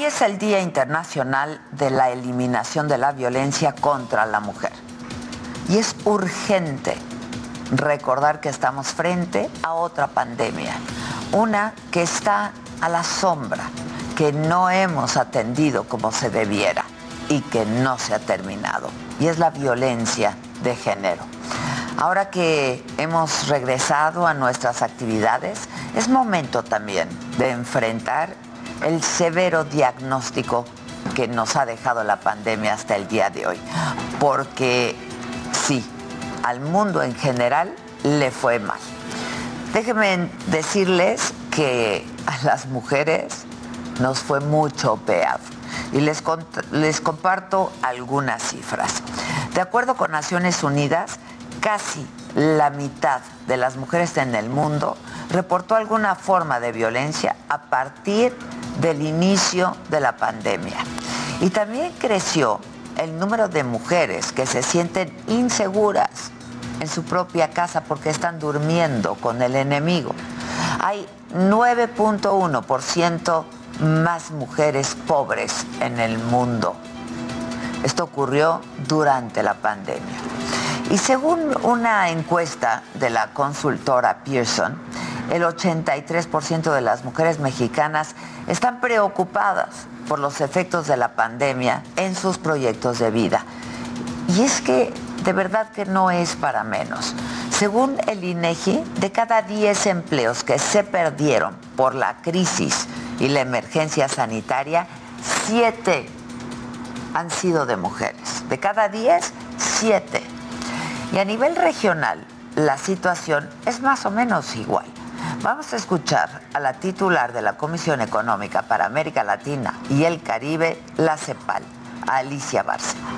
Hoy es el Día Internacional de la Eliminación de la Violencia contra la Mujer. Y es urgente recordar que estamos frente a otra pandemia, una que está a la sombra, que no hemos atendido como se debiera y que no se ha terminado. Y es la violencia de género. Ahora que hemos regresado a nuestras actividades, es momento también de enfrentar el severo diagnóstico que nos ha dejado la pandemia hasta el día de hoy. Porque sí, al mundo en general le fue mal. Déjenme decirles que a las mujeres nos fue mucho peor. Y les, les comparto algunas cifras. De acuerdo con Naciones Unidas, casi la mitad de las mujeres en el mundo reportó alguna forma de violencia a partir del inicio de la pandemia. Y también creció el número de mujeres que se sienten inseguras en su propia casa porque están durmiendo con el enemigo. Hay 9.1% más mujeres pobres en el mundo. Esto ocurrió durante la pandemia. Y según una encuesta de la consultora Pearson, el 83% de las mujeres mexicanas están preocupadas por los efectos de la pandemia en sus proyectos de vida. Y es que de verdad que no es para menos. Según el INEGI, de cada 10 empleos que se perdieron por la crisis y la emergencia sanitaria, 7 han sido de mujeres. De cada 10, 7. Y a nivel regional, la situación es más o menos igual. Vamos a escuchar a la titular de la Comisión Económica para América Latina y el Caribe, la CEPAL, Alicia Bárcena.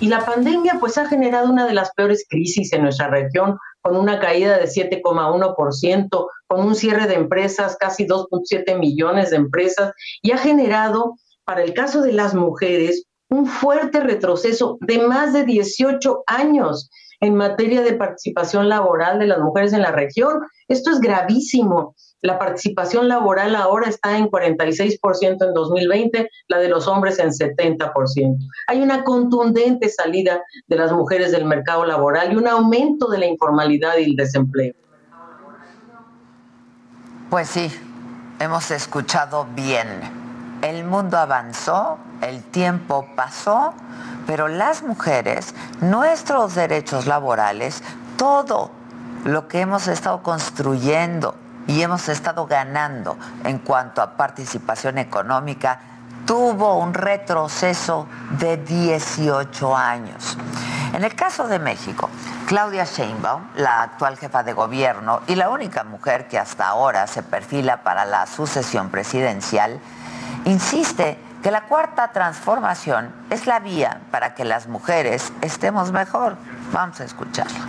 Y la pandemia pues ha generado una de las peores crisis en nuestra región, con una caída de 7,1%, con un cierre de empresas, casi 2.7 millones de empresas, y ha generado, para el caso de las mujeres, un fuerte retroceso de más de 18 años en materia de participación laboral de las mujeres en la región. Esto es gravísimo. La participación laboral ahora está en 46% en 2020, la de los hombres en 70%. Hay una contundente salida de las mujeres del mercado laboral y un aumento de la informalidad y el desempleo. Pues sí, hemos escuchado bien. El mundo avanzó, el tiempo pasó, pero las mujeres, nuestros derechos laborales, todo lo que hemos estado construyendo y hemos estado ganando en cuanto a participación económica, tuvo un retroceso de 18 años. En el caso de México, Claudia Sheinbaum, la actual jefa de gobierno y la única mujer que hasta ahora se perfila para la sucesión presidencial, insiste que la cuarta transformación es la vía para que las mujeres estemos mejor. Vamos a escucharla.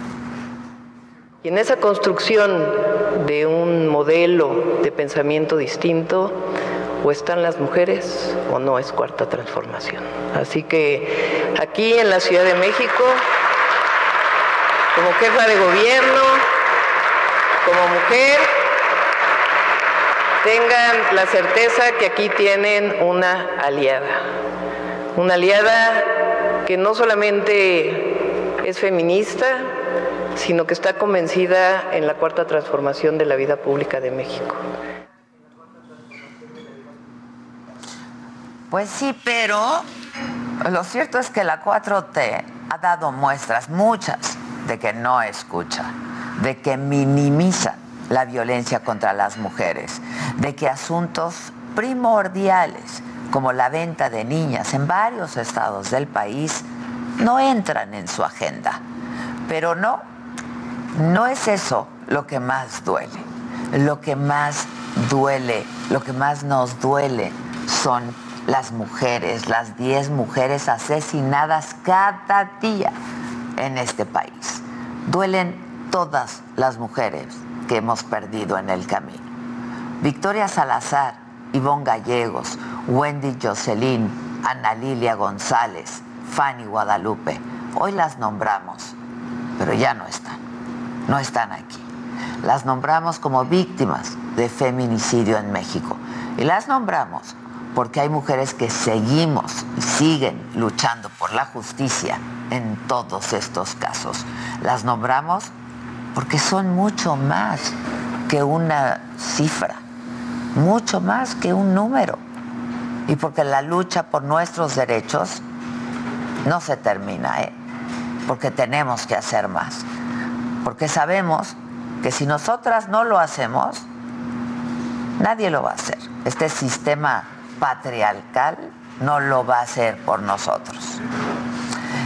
Y en esa construcción de un modelo de pensamiento distinto, o están las mujeres o no es cuarta transformación. Así que aquí en la Ciudad de México, como jefa de gobierno, como mujer, tengan la certeza que aquí tienen una aliada, una aliada que no solamente es feminista, sino que está convencida en la cuarta transformación de la vida pública de México. Pues sí, pero lo cierto es que la 4T ha dado muestras, muchas, de que no escucha, de que minimiza la violencia contra las mujeres, de que asuntos primordiales como la venta de niñas en varios estados del país no entran en su agenda. Pero no, no es eso lo que más duele. Lo que más duele, lo que más nos duele son las mujeres, las 10 mujeres asesinadas cada día en este país. Duelen todas las mujeres hemos perdido en el camino. Victoria Salazar, Ivonne Gallegos, Wendy Jocelyn, Ana Lilia González, Fanny Guadalupe. Hoy las nombramos, pero ya no están. No están aquí. Las nombramos como víctimas de feminicidio en México. Y las nombramos porque hay mujeres que seguimos y siguen luchando por la justicia en todos estos casos. Las nombramos porque son mucho más que una cifra, mucho más que un número. Y porque la lucha por nuestros derechos no se termina, ¿eh? porque tenemos que hacer más. Porque sabemos que si nosotras no lo hacemos, nadie lo va a hacer. Este sistema patriarcal no lo va a hacer por nosotros.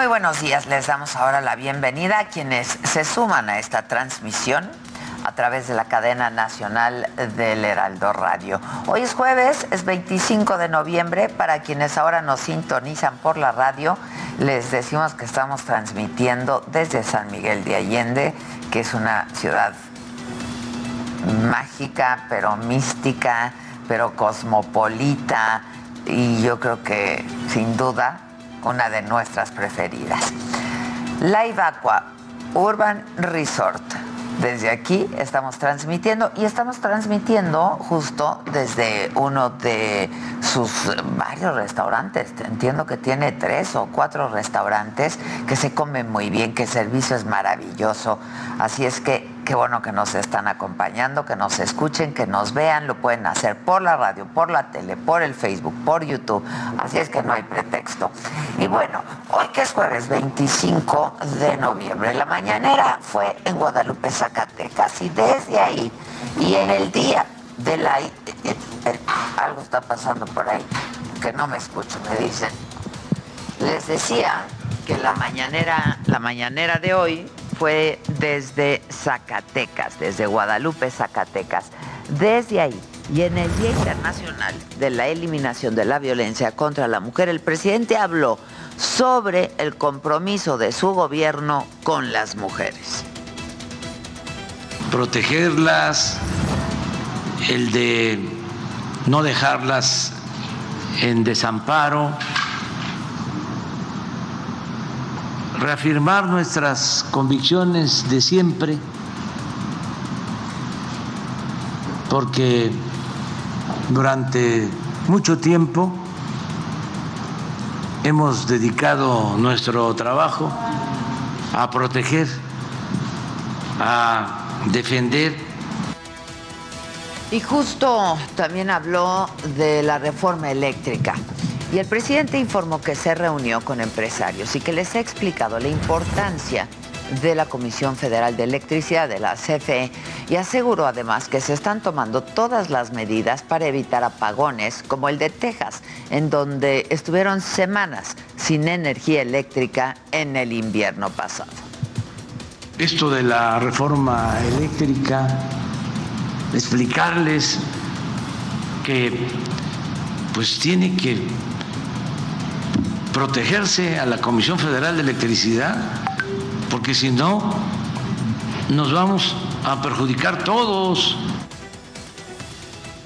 Muy buenos días. Les damos ahora la bienvenida a quienes se suman a esta transmisión a través de la cadena nacional del Heraldo Radio. Hoy es jueves, es 25 de noviembre. Para quienes ahora nos sintonizan por la radio, les decimos que estamos transmitiendo desde San Miguel de Allende, que es una ciudad mágica, pero mística, pero cosmopolita y yo creo que sin duda una de nuestras preferidas. Live Aqua Urban Resort. Desde aquí estamos transmitiendo y estamos transmitiendo justo desde uno de sus varios restaurantes. Entiendo que tiene tres o cuatro restaurantes que se comen muy bien, que el servicio es maravilloso. Así es que Qué bueno que nos están acompañando, que nos escuchen, que nos vean. Lo pueden hacer por la radio, por la tele, por el Facebook, por YouTube. Así es que no hay pretexto. Y bueno, hoy que es jueves 25 de noviembre, la mañanera fue en Guadalupe, Zacatecas. Y desde ahí, y en el día de la... Algo está pasando por ahí, que no me escucho, me dicen. Les decía que la mañanera, la mañanera de hoy fue desde Zacatecas, desde Guadalupe, Zacatecas. Desde ahí y en el Día Internacional de la Eliminación de la Violencia contra la Mujer, el presidente habló sobre el compromiso de su gobierno con las mujeres. Protegerlas, el de no dejarlas en desamparo, reafirmar nuestras convicciones de siempre, porque durante mucho tiempo hemos dedicado nuestro trabajo a proteger, a defender. Y justo también habló de la reforma eléctrica. Y el presidente informó que se reunió con empresarios y que les ha explicado la importancia de la Comisión Federal de Electricidad de la CFE y aseguró además que se están tomando todas las medidas para evitar apagones como el de Texas, en donde estuvieron semanas sin energía eléctrica en el invierno pasado. Esto de la reforma eléctrica, explicarles que pues tiene que protegerse a la Comisión Federal de Electricidad, porque si no, nos vamos a perjudicar todos.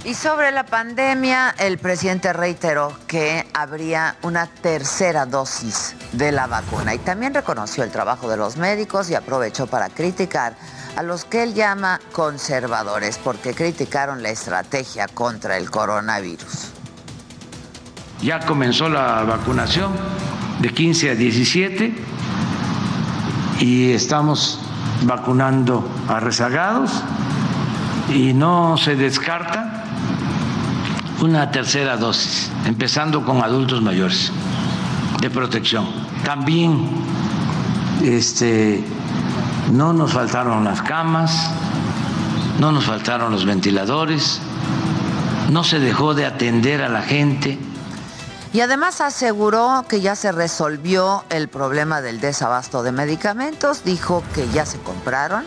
Y sobre la pandemia, el presidente reiteró que habría una tercera dosis de la vacuna y también reconoció el trabajo de los médicos y aprovechó para criticar a los que él llama conservadores porque criticaron la estrategia contra el coronavirus. Ya comenzó la vacunación de 15 a 17 y estamos vacunando a rezagados y no se descarta una tercera dosis, empezando con adultos mayores de protección. También este, no nos faltaron las camas, no nos faltaron los ventiladores, no se dejó de atender a la gente y además aseguró que ya se resolvió el problema del desabasto de medicamentos, dijo que ya se compraron,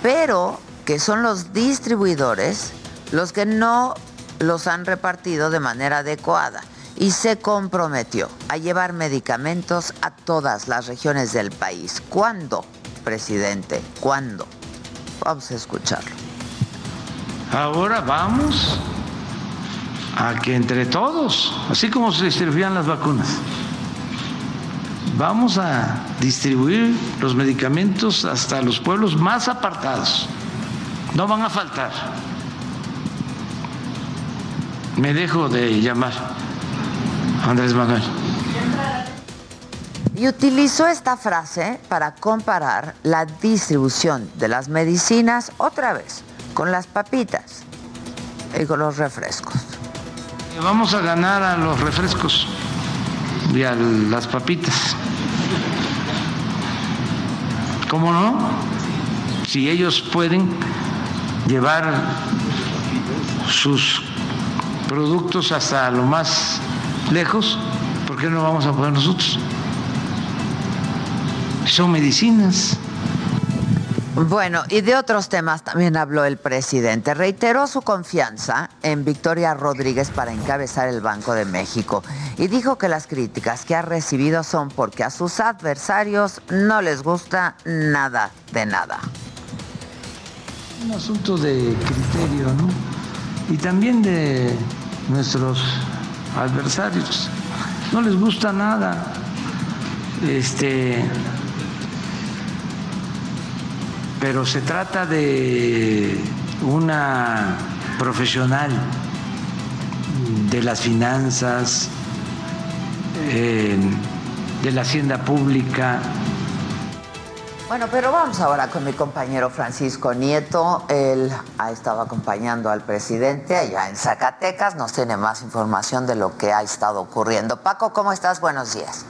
pero que son los distribuidores los que no los han repartido de manera adecuada y se comprometió a llevar medicamentos a todas las regiones del país. ¿Cuándo, presidente? ¿Cuándo? Vamos a escucharlo. Ahora vamos a que entre todos, así como se distribuían las vacunas, vamos a distribuir los medicamentos hasta los pueblos más apartados. No van a faltar. Me dejo de llamar Andrés Manuel. Y utilizó esta frase para comparar la distribución de las medicinas otra vez con las papitas y con los refrescos. Vamos a ganar a los refrescos y a las papitas. ¿Cómo no? Si ellos pueden llevar sus productos hasta lo más lejos, ¿por qué no vamos a poder nosotros? Son medicinas. Bueno, y de otros temas también habló el presidente. Reiteró su confianza en Victoria Rodríguez para encabezar el Banco de México y dijo que las críticas que ha recibido son porque a sus adversarios no les gusta nada de nada. Un asunto de criterio, ¿no? Y también de nuestros adversarios. No les gusta nada. Este pero se trata de una profesional de las finanzas, eh, de la hacienda pública. Bueno, pero vamos ahora con mi compañero Francisco Nieto. Él ha estado acompañando al presidente allá en Zacatecas. Nos tiene más información de lo que ha estado ocurriendo. Paco, ¿cómo estás? Buenos días.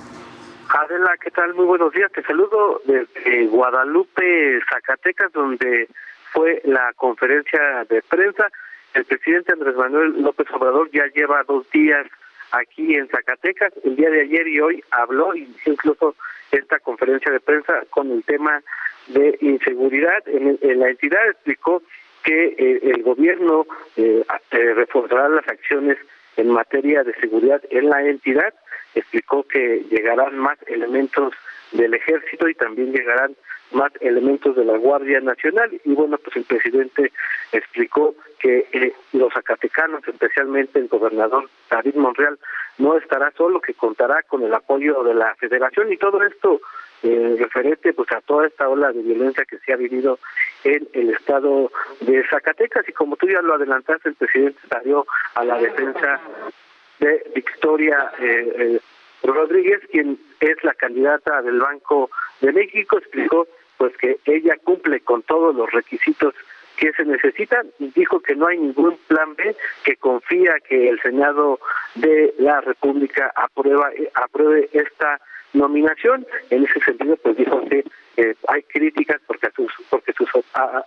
Adela, ¿qué tal? Muy buenos días. Te saludo desde Guadalupe, Zacatecas, donde fue la conferencia de prensa. El presidente Andrés Manuel López Obrador ya lleva dos días aquí en Zacatecas. El día de ayer y hoy habló incluso esta conferencia de prensa con el tema de inseguridad. En, la entidad explicó que eh, el gobierno eh, eh, reforzará las acciones en materia de seguridad en la entidad explicó que llegarán más elementos del ejército y también llegarán más elementos de la Guardia Nacional. Y bueno pues el presidente explicó que eh, los zacatecanos especialmente el gobernador David Monreal no estará solo que contará con el apoyo de la Federación. Y todo esto eh, referente pues a toda esta ola de violencia que se ha vivido en el estado de Zacatecas. Y como tú ya lo adelantaste el presidente salió a la defensa de Victoria eh, eh, Rodríguez, quien es la candidata del Banco de México, explicó pues que ella cumple con todos los requisitos que se necesitan y dijo que no hay ningún plan B, que confía que el Senado de la República aprueba, apruebe esta nominación. En ese sentido, pues dijo que eh, hay críticas porque a sus porque sus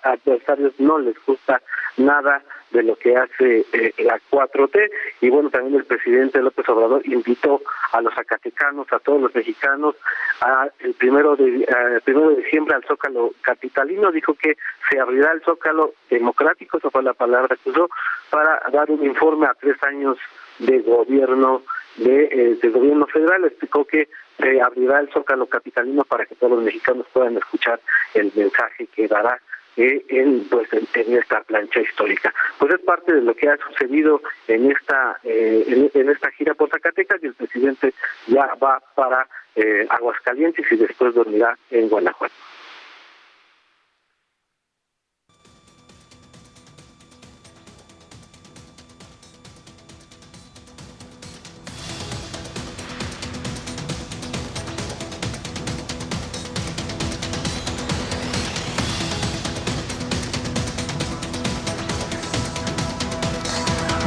adversarios no les gusta nada de lo que hace eh, la 4T y bueno también el presidente López Obrador invitó a los zacatecanos a todos los mexicanos a el primero de primero de diciembre al Zócalo capitalino. Dijo que se abrirá el Zócalo democrático esa fue la palabra que usó para dar un informe a tres años de gobierno de, eh, del gobierno federal. Explicó que se abrirá el Zócalo capitalino para que todos los mexicanos puedan escuchar el mensaje que dará eh, en, pues, en, esta plancha histórica. Pues es parte de lo que ha sucedido en esta eh, en, esta gira por Zacatecas y el presidente ya va para eh, Aguascalientes y después dormirá en Guanajuato.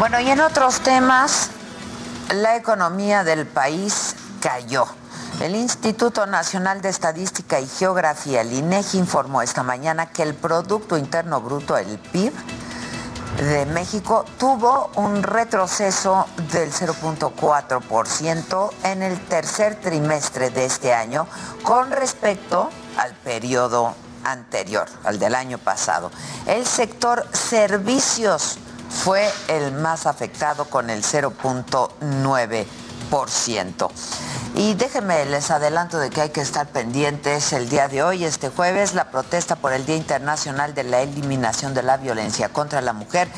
Bueno, y en otros temas, la economía del país cayó. El Instituto Nacional de Estadística y Geografía, el INEGI, informó esta mañana que el Producto Interno Bruto, el PIB, de México tuvo un retroceso del 0.4% en el tercer trimestre de este año con respecto al periodo anterior, al del año pasado. El sector servicios fue el más afectado con el 0.9%. Y déjenme, les adelanto de que hay que estar pendientes el día de hoy, este jueves, la protesta por el Día Internacional de la Eliminación de la Violencia contra la Mujer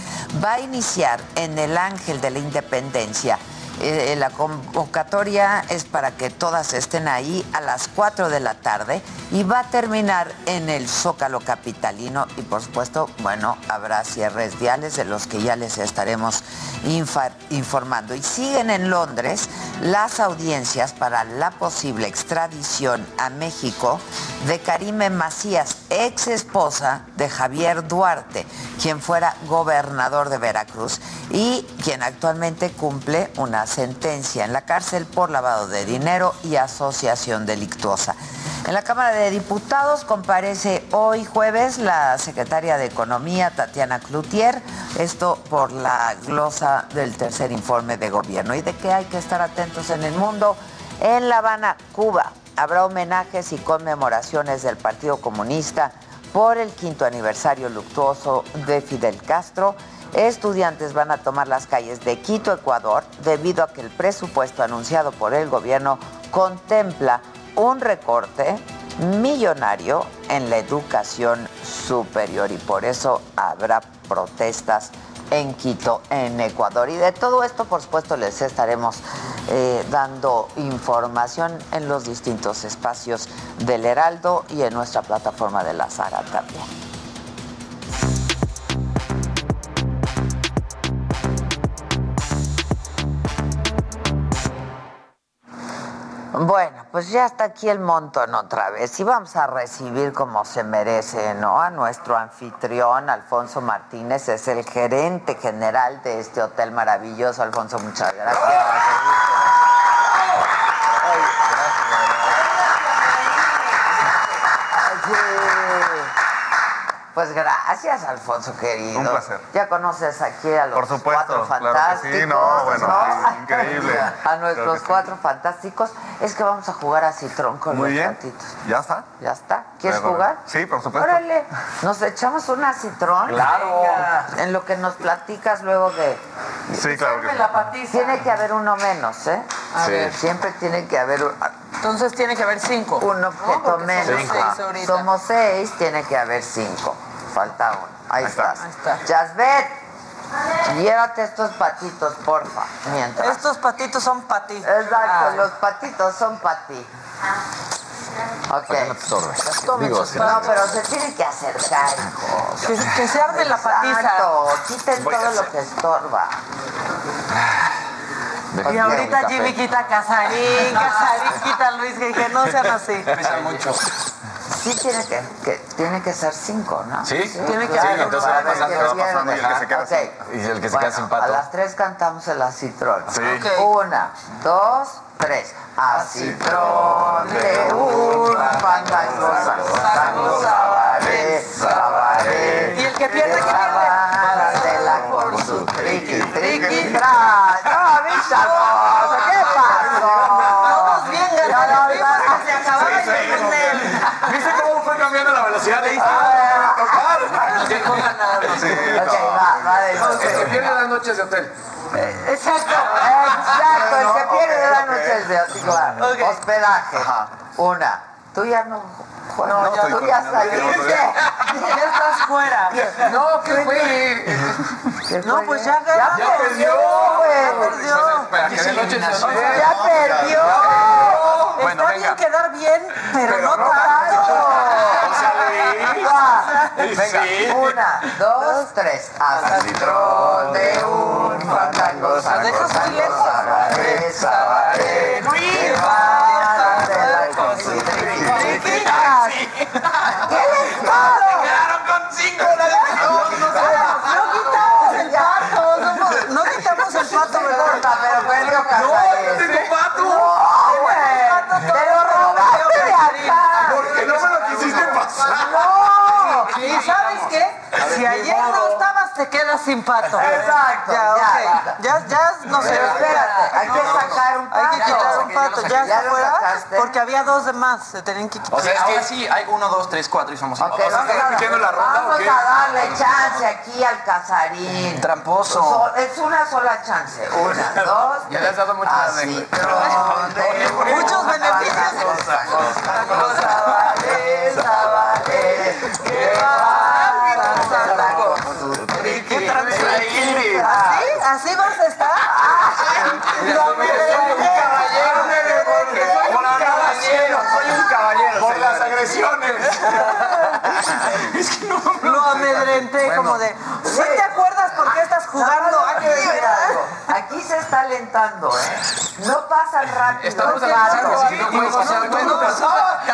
va a iniciar en el Ángel de la Independencia eh, la convocatoria es para que todas estén ahí a las 4 de la tarde y va a terminar en el Zócalo Capitalino y por supuesto, bueno, habrá cierres viales de los que ya les estaremos informando. Y siguen en Londres las audiencias para la posible extradición a México de Karime Macías, ex esposa de Javier Duarte, quien fuera gobernador de Veracruz y quien actualmente cumple una sentencia en la cárcel por lavado de dinero y asociación delictuosa. En la Cámara de Diputados comparece hoy jueves la secretaria de Economía, Tatiana Cloutier, esto por la glosa del tercer informe de gobierno. ¿Y de qué hay que estar atentos en el mundo? En La Habana, Cuba, habrá homenajes y conmemoraciones del Partido Comunista por el quinto aniversario luctuoso de Fidel Castro Estudiantes van a tomar las calles de Quito, Ecuador, debido a que el presupuesto anunciado por el gobierno contempla un recorte millonario en la educación superior y por eso habrá protestas en Quito, en Ecuador. Y de todo esto, por supuesto, les estaremos eh, dando información en los distintos espacios del Heraldo y en nuestra plataforma de la Saga también. Bueno, pues ya está aquí el montón otra vez y vamos a recibir como se merece, ¿no? A nuestro anfitrión, Alfonso Martínez, es el gerente general de este hotel maravilloso. Alfonso, muchas gracias. Pues gracias, Alfonso querido. Un placer. Ya conoces aquí a los Por supuesto, cuatro fantásticos. sí, no, bueno, increíble. a nuestros cuatro fantásticos. Es que vamos a jugar a Citrón con Muy los bien. gatitos. ¿Ya está? ¿Ya está? ¿Quieres jugar? Sí, por supuesto. Órale, nos echamos una Citrón. Claro. En lo que nos platicas luego de... Sí, claro que la patiza. Tiene que haber uno menos, ¿eh? A Sí. ver. Siempre tiene que haber Entonces tiene que haber cinco. un objeto No, menos. somos seis. Somos seis, tiene que haber cinco. Falta uno. Ahí, Ahí está. estás. Ahí está. Yasbet, llévate estos patitos, porfa, mientras. Estos patitos son para ti. Exacto, los patitos son para ti. Ok. Tomen Digo. No, patitos. pero se tienen que acercar, hijo. Que, que se arme la patiza. Exacto, quiten todo lo que estorba. Y ahorita Jimmy quita Casarín, Casarín quita Luis, que dije, no sean así. Pesa mucho. Sí tiene que, que, tiene que ser cinco, ¿no? Sí, tiene que ser sí, entonces va pasando, va pasando y el que se queda, okay. sin, y el que se bueno, queda sin pato. A las tres cantamos el acitrón. Sí. Okay. Una, dos, tres. Acitrón de una fandangosa, sabaré, sabaré. Y el que pierde, ¿qué pierde? Para de la con su triqui, triqui, tras. ¿Qué pasó? Todos bien ganados, se acababa de entender. ¿Viste cómo fue cambiando la velocidad de Instagram? Ok, va, va de eso. Se pierde las noches de hotel. Exacto, exacto, el que pierde las noches de hotel. Hospedaje, una. Tú ya no. No, tú ya no, saliste. Ya estás fuera. No, ¿qué fue? No, pues ya Ya ganó. perdió, güey. perdió. Que hotel. Ya perdió. Bueno, Está venga. bien quedar bien, pero, no tanto. Va. Venga. Una, dos, tres. Acitrón de un fandango, sango, sango. Que de la consitriquitas. ¿Qué les pasa? Quedaron con cinco. No quitamos el pato. somos- No quitamos el pato, No ¿verdad? pero Casares. tengo pato. No, güey. Te lo robaste de acá. Porque no me lo quisiste pasar. No. ¿Y sabes qué? Si ayer no te quedas sin pato. Exacto, Ya, ya, ok. Ya, ya, no sé. Espérate, hay que sacar un Hay que pato. quitar un pato. Ya ¿Ya fuera porque había dos de más. Se tenían que quitar. O sea, ahora sí hay uno, dos, tres, cuatro y somos cinco. Ok, O sea, vamos, ¿estás a, repitiendo la ronda o vamos qué? a darle chance aquí al Casarín. Tramposo. So- es una sola chance. Una, dos, Ya le has dado Muchos beneficios. Cosa vale, vale, que va Por la caballero, soy un caballero. Por las agresiones. Lo amedrenté como de. ¿Sí te acuerdas por qué estás jugando? Hay que Aquí, decir algo. Aquí se está alentando, ¿eh? No pasan rápido. Estamos alentando, no pasar, no, no.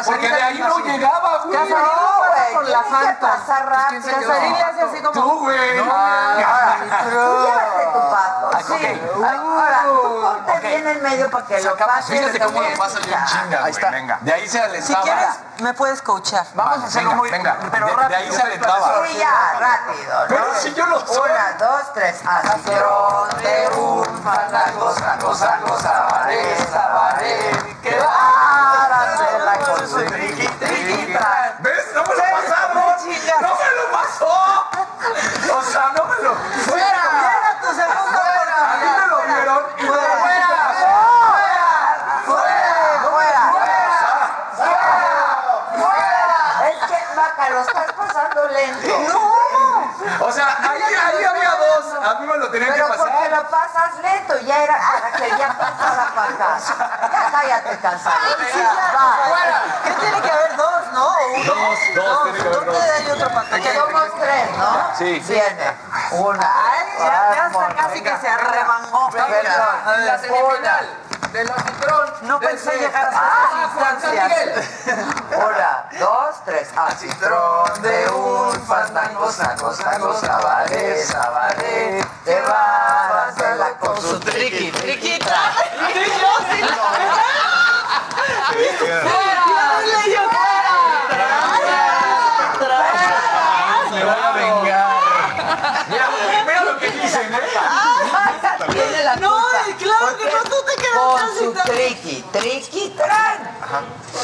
Porque de ahí no llegaba, güey. Casarín No, no pasa güey, con la tienes que Fanta. pasar rápido. Casarín le hace así como. Tú, güey. Llévate tu pato. Sí. Ahora, tú ponte bien en medio para que lo pases. Fíjate cómo lo pasa bien chinga, Ahí está. Venga. De ahí se Si alentaba. quieres, me puedes coachar. Vamos a hacerlo muy... Venga, Pero de, rápido. de ahí se alentaba. Sí, ya, rápido. Pero si yo lo soy. Una, dos, tres. Acitrón de un fandango, sango, sango, sabaré, sabaré. Que va a hacer la consultriquita. ¿Ves? No me lo pasamos. No me lo pasó. O sea, no me lo. ¡Fuera! Era tu segunda A mí me lo dieron y me lo fuera. ¡Fuera! ¡Fuera! Es que, Maca, lo estás pasando lento. O sea, ahí, ahí había dos. Que Pero porque lo pasas lento, ya era para que ya pasara para acá. Ya cállate, cansado. Va. ¿Qué tiene que haber dos, no? ¿O uno? Dos, dos, tiene que haber ¿Dónde dos. hay otro pato? Que somos tres, ¿no? Sí. Viene. Una. Ay, ya, Vamos. casi que se arremangó. Perdón. La semifinal de los citrón. No pensé llegar a esas instancias. Una, dos, tres. Acitrón de un fandango, sango, sango, sabaré, sabaré. Te vas de la con su triqui, triquita. Me voy a vengar. Mira, mira lo que dicen, ¿eh? Tiene la No, claro que no, tú te quedas Con casi su triqui, triqui, tran.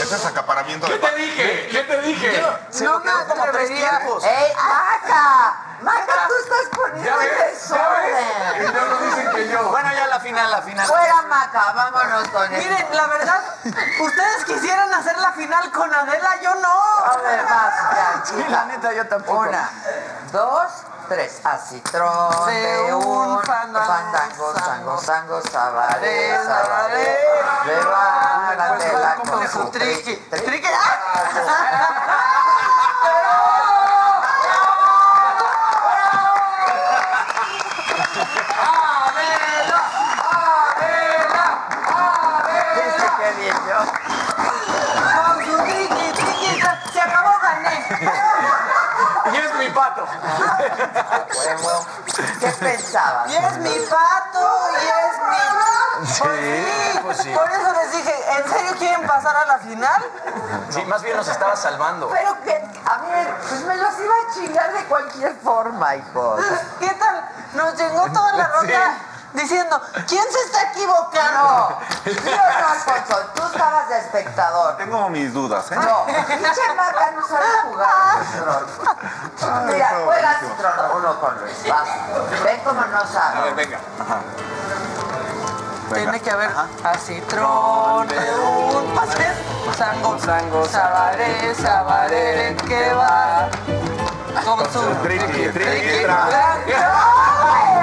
Ese es acaparamiento ¿Qué de te dije? ¿Qué te dije? No me atrevería. ¡Ey, Maca! Maca, tú estás ¿Ya poniendo el ves? ¿Ya ves? Y desorden. luego dicen que yo. Bueno, ya la final, la final. Fuera, Maca, vámonos con él. Miren, la verdad, ustedes quisieran hacer la final con Adela, yo no. A ver, más, ya, Sí, la neta, yo tampoco. Una, dos, tres. Acitrón de un fandango, sango, sango, sabaré, sabaré. Levántate la con su triqui, triqui. Dice que bien yo. Con su triqui, triqui, se acabó, gané. Y es mi pato. ¿Qué pensabas? Y es mi pato, y es mi... Sí, pues sí. Por eso les dije, ¿en serio quieren pasar a la final? Sí, más bien nos estaba salvando. Pero que, a ver, pues me los iba a chingar de cualquier forma, hijo. ¿Qué tal? Nos llegó toda la ronda diciendo, ¿quién se está equivocando? No, ¿sí o no, Alfonso? Tú estabas de espectador. Tengo mis dudas, ¿eh? No, pinche Maca no sabe jugar. Mira, juega uno con Luis. Va. Ven como no sabe. A ver, venga. Tiene que haber así tron de un paseo. Sango, Sango, sabaré, sabaré que va. Con su Triqui, triqui, triqui, tra.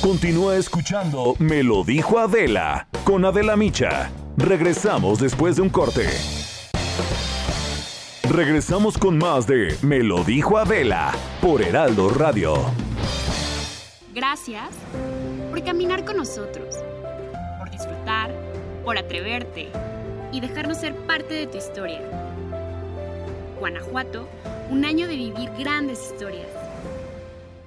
Continúa escuchando Me lo dijo Adela con Adela Micha. Regresamos después de un corte. Regresamos con más de Me lo dijo Adela por Heraldo Radio. Gracias por caminar con nosotros, por disfrutar, por atreverte y dejarnos ser parte de tu historia. Guanajuato, un año de vivir grandes historias.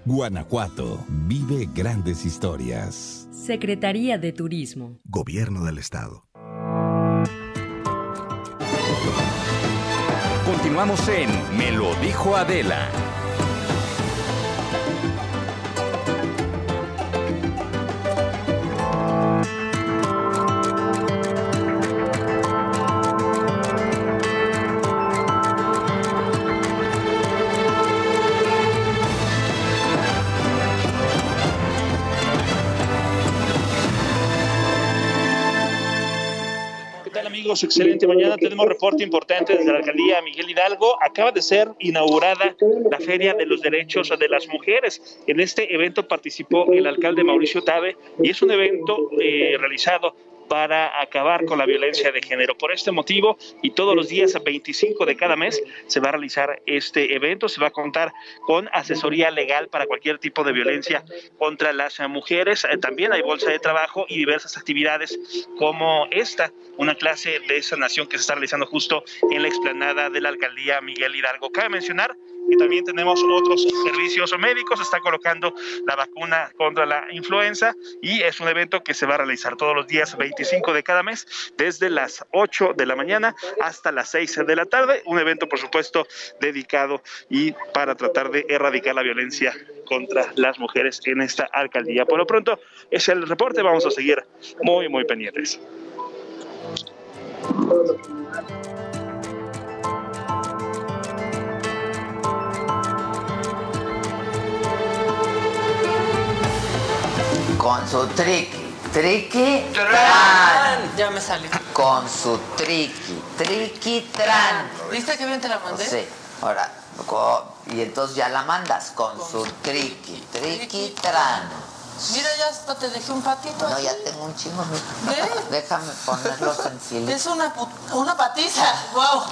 Guanajuato vive grandes historias. Secretaría de Turismo. Gobierno del Estado. Continuamos en Me lo dijo Adela. Amigos? Excelente mañana. Tenemos reporte importante desde la alcaldía Miguel Hidalgo. Acaba de ser inaugurada la Feria de los Derechos de las Mujeres. En este evento participó el alcalde Mauricio Tabe y es un evento eh, realizado para acabar con la violencia de género. Por este motivo y todos los días 25 de cada mes se va a realizar este evento, se va a contar con asesoría legal para cualquier tipo de violencia contra las mujeres. Eh, También hay bolsa de trabajo y diversas actividades como esta, una clase de sanación que se está realizando justo en la explanada de la alcaldía Miguel Hidalgo. Cabe mencionar que también tenemos otros servicios médicos, está colocando la vacuna contra la influenza y es un evento que se va a realizar todos los días 25 de cada mes, desde las 8 de la mañana hasta las 6 de la tarde, un evento por supuesto dedicado y para tratar de erradicar la violencia contra las mujeres en esta alcaldía. Por lo pronto es el reporte, vamos a seguir muy muy pendientes. Con su triqui, triqui, tran. Ya me salió. Con su triqui, triqui, tran. ¿Viste que bien te la mandé? Sí, ahora, y entonces ya la mandas con su triqui, triqui, tran. Mira, ya hasta te dejé un patito. No, aquí. ya tengo un chingo. Déjame ponerlos en fila. Es una, una patiza. ¡Wow!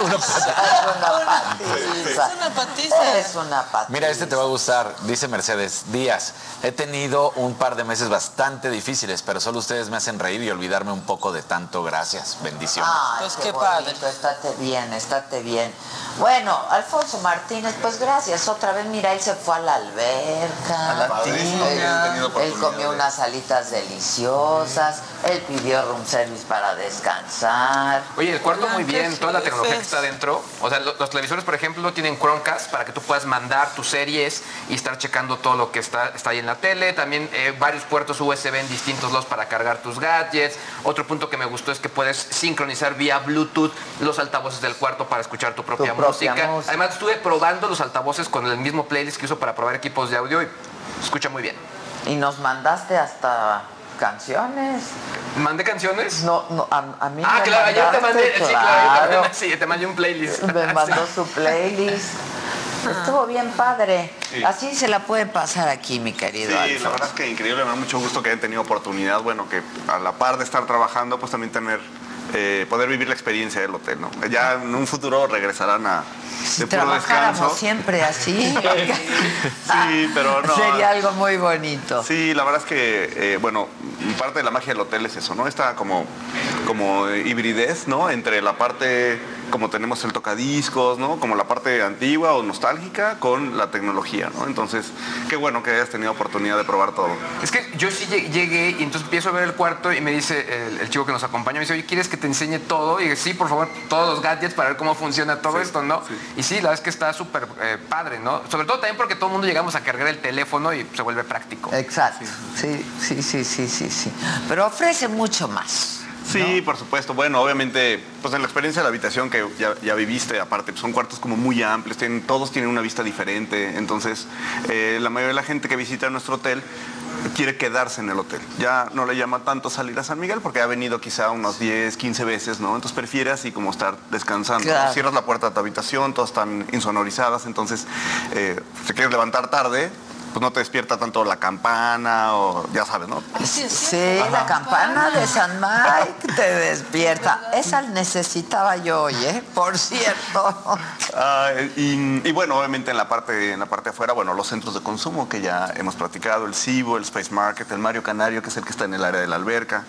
Una patiza. Es una patiza. Es una patiza. Mira, este te va a gustar, dice Mercedes Díaz. He tenido un par de meses bastante difíciles, pero solo ustedes me hacen reír y olvidarme un poco de tanto. Gracias. Bendiciones. Ay, Pues qué, qué padre. estate bien, estate bien. Bueno, Alfonso Martínez, pues gracias. Otra vez, mira, él se fue a la alberca. A la tina. Tenido él comió unas alitas deliciosas. Él pidió room service para descansar. Oye, el cuarto muy bien, toda la tecnología que está dentro. O sea, lo- los televisores, por ejemplo, tienen Chromecast para que tú puedas mandar tus series y estar checando todo lo que está, está ahí en la tele. También eh, varios puertos USB en distintos lados para cargar tus gadgets. Otro punto que me gustó es que puedes sincronizar vía Bluetooth los altavoces del cuarto para escuchar tu propia, propia música. música. Además, estuve probando los altavoces con el mismo playlist que uso para probar equipos de audio y se escucha muy bien. Y nos mandaste hasta canciones. ¿Mandé canciones? No, no, a, a mí Ah, me claro, ayer te mandé, mandaste, sí, claro, te mandé- sí, te mandé un playlist. Me mandó Sí. su playlist. Estuvo bien padre. Sí. Así se la puede pasar aquí, mi querido Sí, Alfonso. la verdad es que increíble, me da mucho gusto que hayan tenido oportunidad, bueno, que a la par de estar trabajando, pues también tener, eh, poder vivir la experiencia del hotel, ¿no? Ya en un futuro regresarán a de puro Trabajáramos descanso. siempre así. Sí, pero no. Sería algo muy bonito. Sí, la verdad es que, eh, bueno, parte de la magia del hotel es eso, ¿no? Esta como, como hibridez, ¿no? Entre la parte como tenemos el tocadiscos, ¿no? Como la parte antigua o nostálgica con la tecnología, ¿no? Entonces, qué bueno que hayas tenido oportunidad de probar todo. Es que yo sí lleg- llegué y entonces empiezo a ver el cuarto y me dice el, el chico que nos acompaña, me dice, oye, ¿quieres que te enseñe todo? Y dije, sí, por favor, todos los gadgets para ver cómo funciona todo esto, ¿no? Y sí, la verdad es que está súper eh, padre, ¿no? Sobre todo también porque todo el mundo llegamos a cargar el teléfono y se vuelve práctico. Exacto. Sí, sí, sí, sí, sí, sí. Pero ofrece mucho más. Sí, por supuesto. Bueno, obviamente, pues en la experiencia de la habitación que ya, ya viviste, aparte, pues, son cuartos como muy amplios, tienen, todos tienen una vista diferente. Entonces, eh, la mayoría de la gente que visita nuestro hotel quiere quedarse en el hotel. Ya no le llama tanto salir a San Miguel porque ha venido quizá unos 10, 15 veces, ¿no? Entonces prefiere así como estar descansando. Claro. Cierras la puerta de tu habitación, todas están insonorizadas, entonces eh, si quieres levantar tarde, pues no te despierta tanto la campana o ya sabes, ¿no? Sí, la campana de San Mike te despierta. Esa necesitaba yo hoy, ¿eh? Por cierto. Ah, y, y bueno, obviamente en la parte en la parte de afuera, bueno, los centros de consumo que ya hemos platicado, el Cibo, el Space Market, el Mario Canario, que es el que está en el área de la alberca.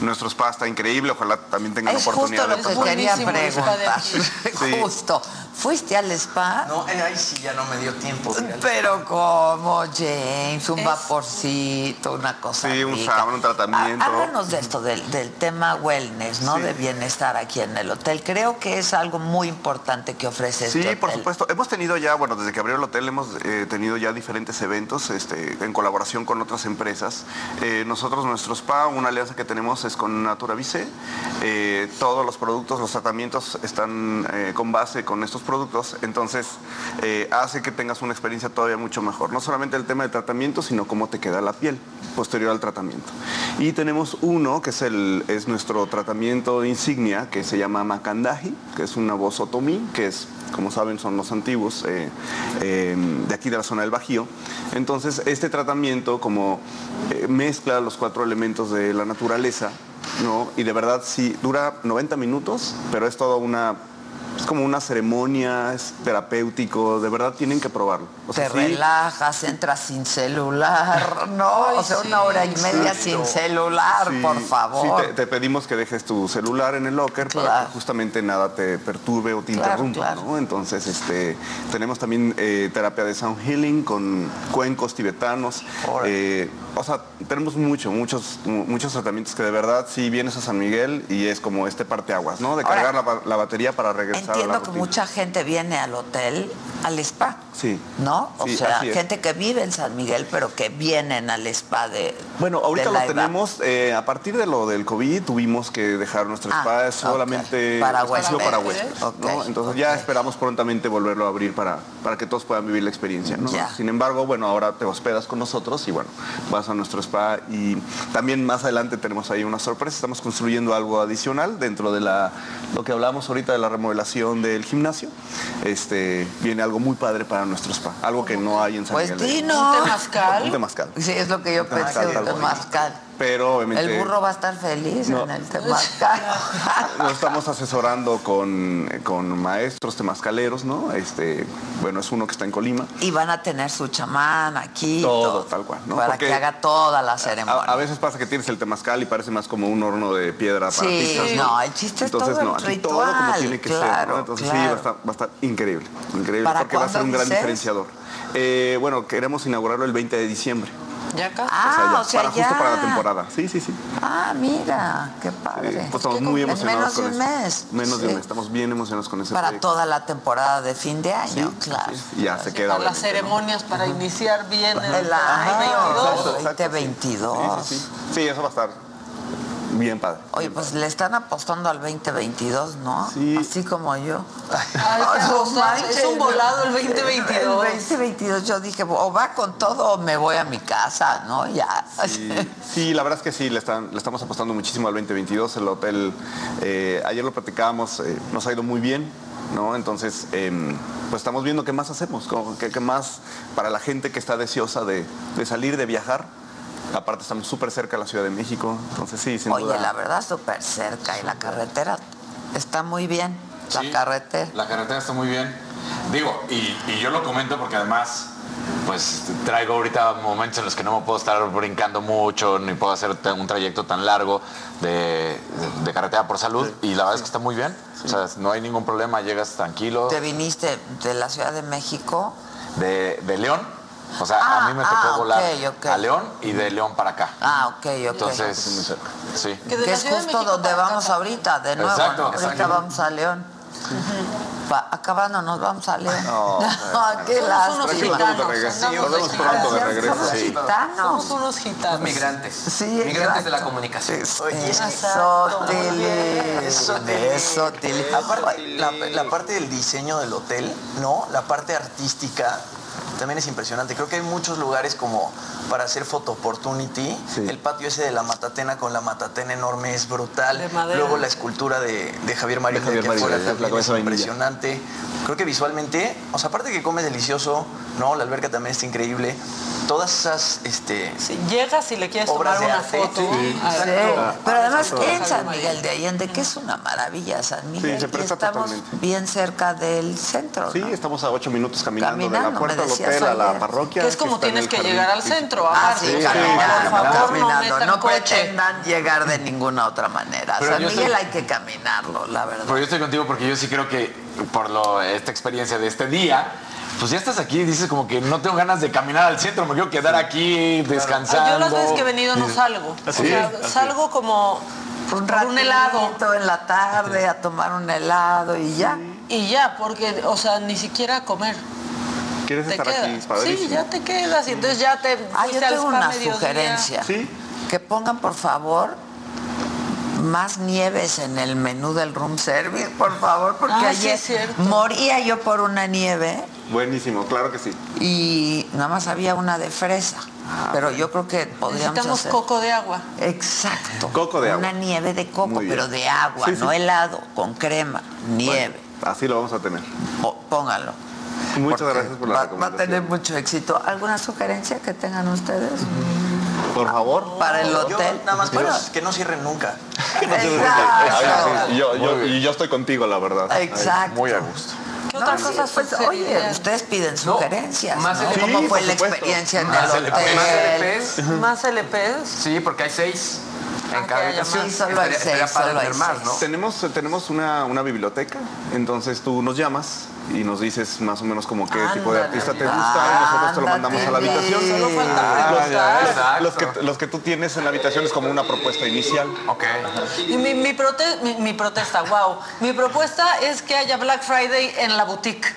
Nuestro spa está increíble, ojalá también tengan Es oportunidad justo lo de que quería preguntar. Sí. Justo. ¿Fuiste al spa? No, eh, ahí sí ya no me dio tiempo. Pero como James, un vaporcito, una cosa. Sí, un rica. sauna, un tratamiento. Há- Háblanos de esto, del, del tema wellness, ¿no? Sí. De bienestar aquí en el hotel. Creo que es algo muy importante que ofrece Sí, este por hotel. supuesto. Hemos tenido ya, bueno, desde que abrió el hotel hemos eh, tenido ya diferentes eventos este, en colaboración con otras empresas. Eh, nosotros, nuestro spa, una alianza que tenemos es con Natura Vice. Eh, todos los productos, los tratamientos están eh, con base con estos productos, entonces eh, hace que tengas una experiencia todavía mucho mejor. No solamente el tema de tratamiento, sino cómo te queda la piel posterior al tratamiento. Y tenemos uno que es, el, es nuestro tratamiento insignia, que se llama Macandaji, que es una vozotomí, que es, como saben, son los antiguos eh, eh, de aquí de la zona del Bajío. Entonces, este tratamiento como eh, mezcla los cuatro elementos de la naturaleza, ¿no? Y de verdad sí, dura 90 minutos, pero es toda una... Como una ceremonia, es terapéutico, de verdad tienen que probarlo. O sea, Te sí, relajas, entras sin celular, ¿no? o sea, una hora y media sin celular, Sí, por Sí, favor. te, te pedimos que dejes tu celular en el locker para que justamente nada te perturbe o te Claro, interrumpa, ¿no? Entonces, este, tenemos también eh, terapia de sound healing con cuencos tibetanos. Eh, o sea, tenemos mucho, muchos, mu- muchos tratamientos que de verdad sí vienes a San Miguel y es como este parteaguas, ¿no? De Ahora, cargar la, ba- la batería para regresar a la Entiendo que mucha gente viene al hotel, al spa, Sí. ¿no? O Sí, sea, gente que vive en San Miguel, pero que vienen al spa de. Bueno, ahorita de lo tenemos, eh, a partir de lo del COVID tuvimos que dejar nuestro Ah, spa es solamente Para exclusivo para huéspedes. Entonces ya esperamos prontamente volverlo a abrir para, para que todos puedan vivir la experiencia. ¿no? Sin embargo, bueno, ahora te hospedas con nosotros y bueno, vas a nuestro spa y también más adelante tenemos ahí una sorpresa. Estamos construyendo algo adicional dentro de la, lo que hablamos ahorita de la remodelación del gimnasio. Este, viene algo muy padre para nuestro spa, algo que no hay en San Pues Miguel de- dinos. ¿Un temazcal? Un temazcal. Sí, es lo que yo Un pensé, temazcal, un temazcal. Pero obviamente... El burro va a estar feliz No. en el temazcal. Nos estamos asesorando con, con maestros temazcaleros, ¿no? Este, bueno, es uno que está en Colima. y van a tener su chamán aquí. Todo, tal cual, ¿no? Para Porque que haga toda la ceremonia. a veces pasa que tienes el temazcal y parece más como un horno de piedra para Sí, pizzas, no, el chiste es Entonces, todo no, el aquí todo como ritual, tiene que ser, ¿no? Entonces sí, va a, estar, va a estar increíble, increíble, ¿Para porque va a ser un gran diferenciador. Eh, bueno, queremos inaugurarlo el 20 de diciembre. Ya casi. O sea, Ah, ya, o sea, para, ya. justo para la temporada. Sí, sí, sí. Ah, mira, qué padre. Pues estamos muy emocionados menos de un eso. mes. Menos de un mes. Estamos bien emocionados con ese Para proyecto. toda la temporada de fin de año, claro. Y ya se queda. Para las ceremonias para iniciar bien el, El año año 22. 2022. Sí, sí, sí. Sí, eso va a estar bien padre. Oye, pues le están apostando al 2022, ¿no? Sí. Así como yo. Ay, No manches. es un volado el 2022. El 2022 yo dije, o va con todo o me voy a mi casa, ¿no? Ya. Sí, sí, la verdad es que sí, le, están, le estamos apostando muchísimo al 2022. El hotel, eh, ayer lo platicábamos, eh, nos ha ido muy bien, ¿no? Entonces, em, pues estamos viendo qué más hacemos, qué, qué más para la gente que está deseosa de, de salir, de viajar. Aparte estamos súper cerca de la Ciudad de México, entonces sí, sin Oye, duda. la verdad, súper cerca y la carretera está muy bien. La Sí, carretera. La carretera está muy bien. Digo, y, y yo lo comento porque además, pues traigo ahorita momentos en los que no me puedo estar brincando mucho, ni puedo hacer un trayecto tan largo de, de- de carretera por salud y la verdad es que está muy bien. O sea, no hay ningún problema, llegas tranquilo. ¿Te viniste de la Ciudad de México? De, de León. O sea, Ah, a mí me tocó ah, volar ok, ok. a León y de León para acá. Ah, ok, ok. Entonces, sí. Que, es justo donde vamos ahorita, de nuevo. Exacto, ¿no? Ahorita exacto. vamos a León. Va- acabando nos vamos a León. No, qué Somos lástima. unos gitanos, de regreso. Andamos Nos vemos pronto de regreso. Somos Sí. gitanos. Somos unos gitanos. Migrantes. Sí, Migrantes de la comunicación. Aristóteles. Aristóteles. Aparte, la, la parte del diseño del hotel, ¿no? La parte artística también es impresionante. Creo que hay muchos lugares como para hacer photo opportunity. El patio ese de la matatena con la matatena enorme es brutal. Luego la escultura de, de Javier Marín De Javier la también es impresionante. Creo que visualmente, o sea, aparte que come delicioso, ¿no? La alberca también está increíble. Todas esas, este... Llegas y le quieres Obras tomar de una arte. foto. Sí. a- Sí, pero además en San Miguel de Allende, que es una maravilla San Miguel, se y presta estamos totalmente. bien cerca del centro. Sí, ¿no? estamos a ocho minutos caminando, de la puerta decías hotel a la parroquia. Que es como tienes que jardín llegar al principal. Centro, Ah, sí, Sí, caminando, por favor, no caminando. No pretendan llegar de ninguna otra manera. Pero San Miguel estoy- hay que caminarlo, la verdad. Pero yo estoy contigo porque yo sí creo que por lo, esta experiencia de este día, pues ya estás aquí y dices como que no tengo ganas de caminar al centro, me quiero quedar aquí descansando. Ay, yo las veces que he venido no salgo. O sea, salgo como un, por un helado. ratito en la tarde a tomar un helado y ya. Y ya, porque, o sea, ni siquiera a comer. ¿Quieres estar aquí? quedas. Es padrísimo. Sí, ya te quedas. Y entonces ya te Ah, yo tengo una mediodía. sugerencia. Sí. Que pongan, por favor, más nieves en el menú del room service, por favor, porque Ah, ayer moría yo por una nieve Buenísimo, claro que sí. y nada más había una de fresa. Pero yo creo que podríamos Necesitamos hacer... coco de agua. Exacto. Coco de agua. Una nieve de coco, pero de agua, Sí, sí. no helado, con crema, nieve. Así lo vamos a tener. Po- pónganlo. Muchas Porque gracias por la va, va a recomendación. tener mucho éxito. ¿Alguna sugerencia que tengan ustedes Por favor. para el Yo hotel? nada más que, no, que no cierren nunca. Yo, yo- y yo estoy contigo, la verdad. Exacto. Muy a gusto. ¿Qué No, otra sí, cosa pues, oye, ustedes piden sugerencias, más ¿no? el- ¿Cómo Sí, fue la experiencia en Más el hotel? Más LPs. ¿Más LPs? Sí, porque hay seis en cada habitación. más. Sí, solo hay Estaría- estaría seis, padre solo hay tener más, seis. ¿no? Tenemos, tenemos una, una biblioteca, entonces tú nos llamas y nos dices más o menos como qué tipo de artista te gusta y nosotros te lo mandamos a la habitación. Solo falta Ah, Exacto. los, que, los que tú tienes en la habitación es como una propuesta inicial. Ok. Y mi, mi, prote- mi- mi protesta, wow. Mi propuesta es que haya Black Friday en la boutique.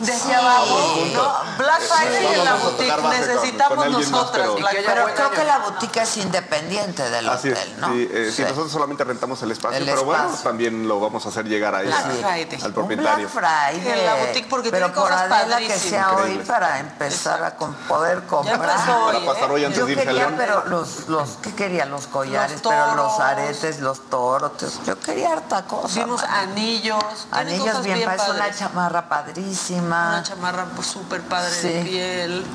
Desde abajo, ¿no? Black Friday en la boutique. Necesitamos con alguien más, nosotras pero- creo que la boutique es independiente del hotel, ¿no? Sí, eh, sí, Sí. nosotros solamente rentamos el espacio, El pero bueno, también lo vamos a hacer llegar ahí Black a- Friday. al propietario. Black Friday. En la boutique, porque Pero tiene por cosas Adela que sea hoy para empezar a con- poder comprar. Para pasar hoy ¿eh? antes Yo de irse a quería, León. pero los, los, ¿qué quería? Los collares, Los pero los aretes, los toros. Yo quería harta cosa. Vimos anillos. Anillos bien, padres, una padres. chamarra padrísima. Una chamarra pues, súper padre de piel.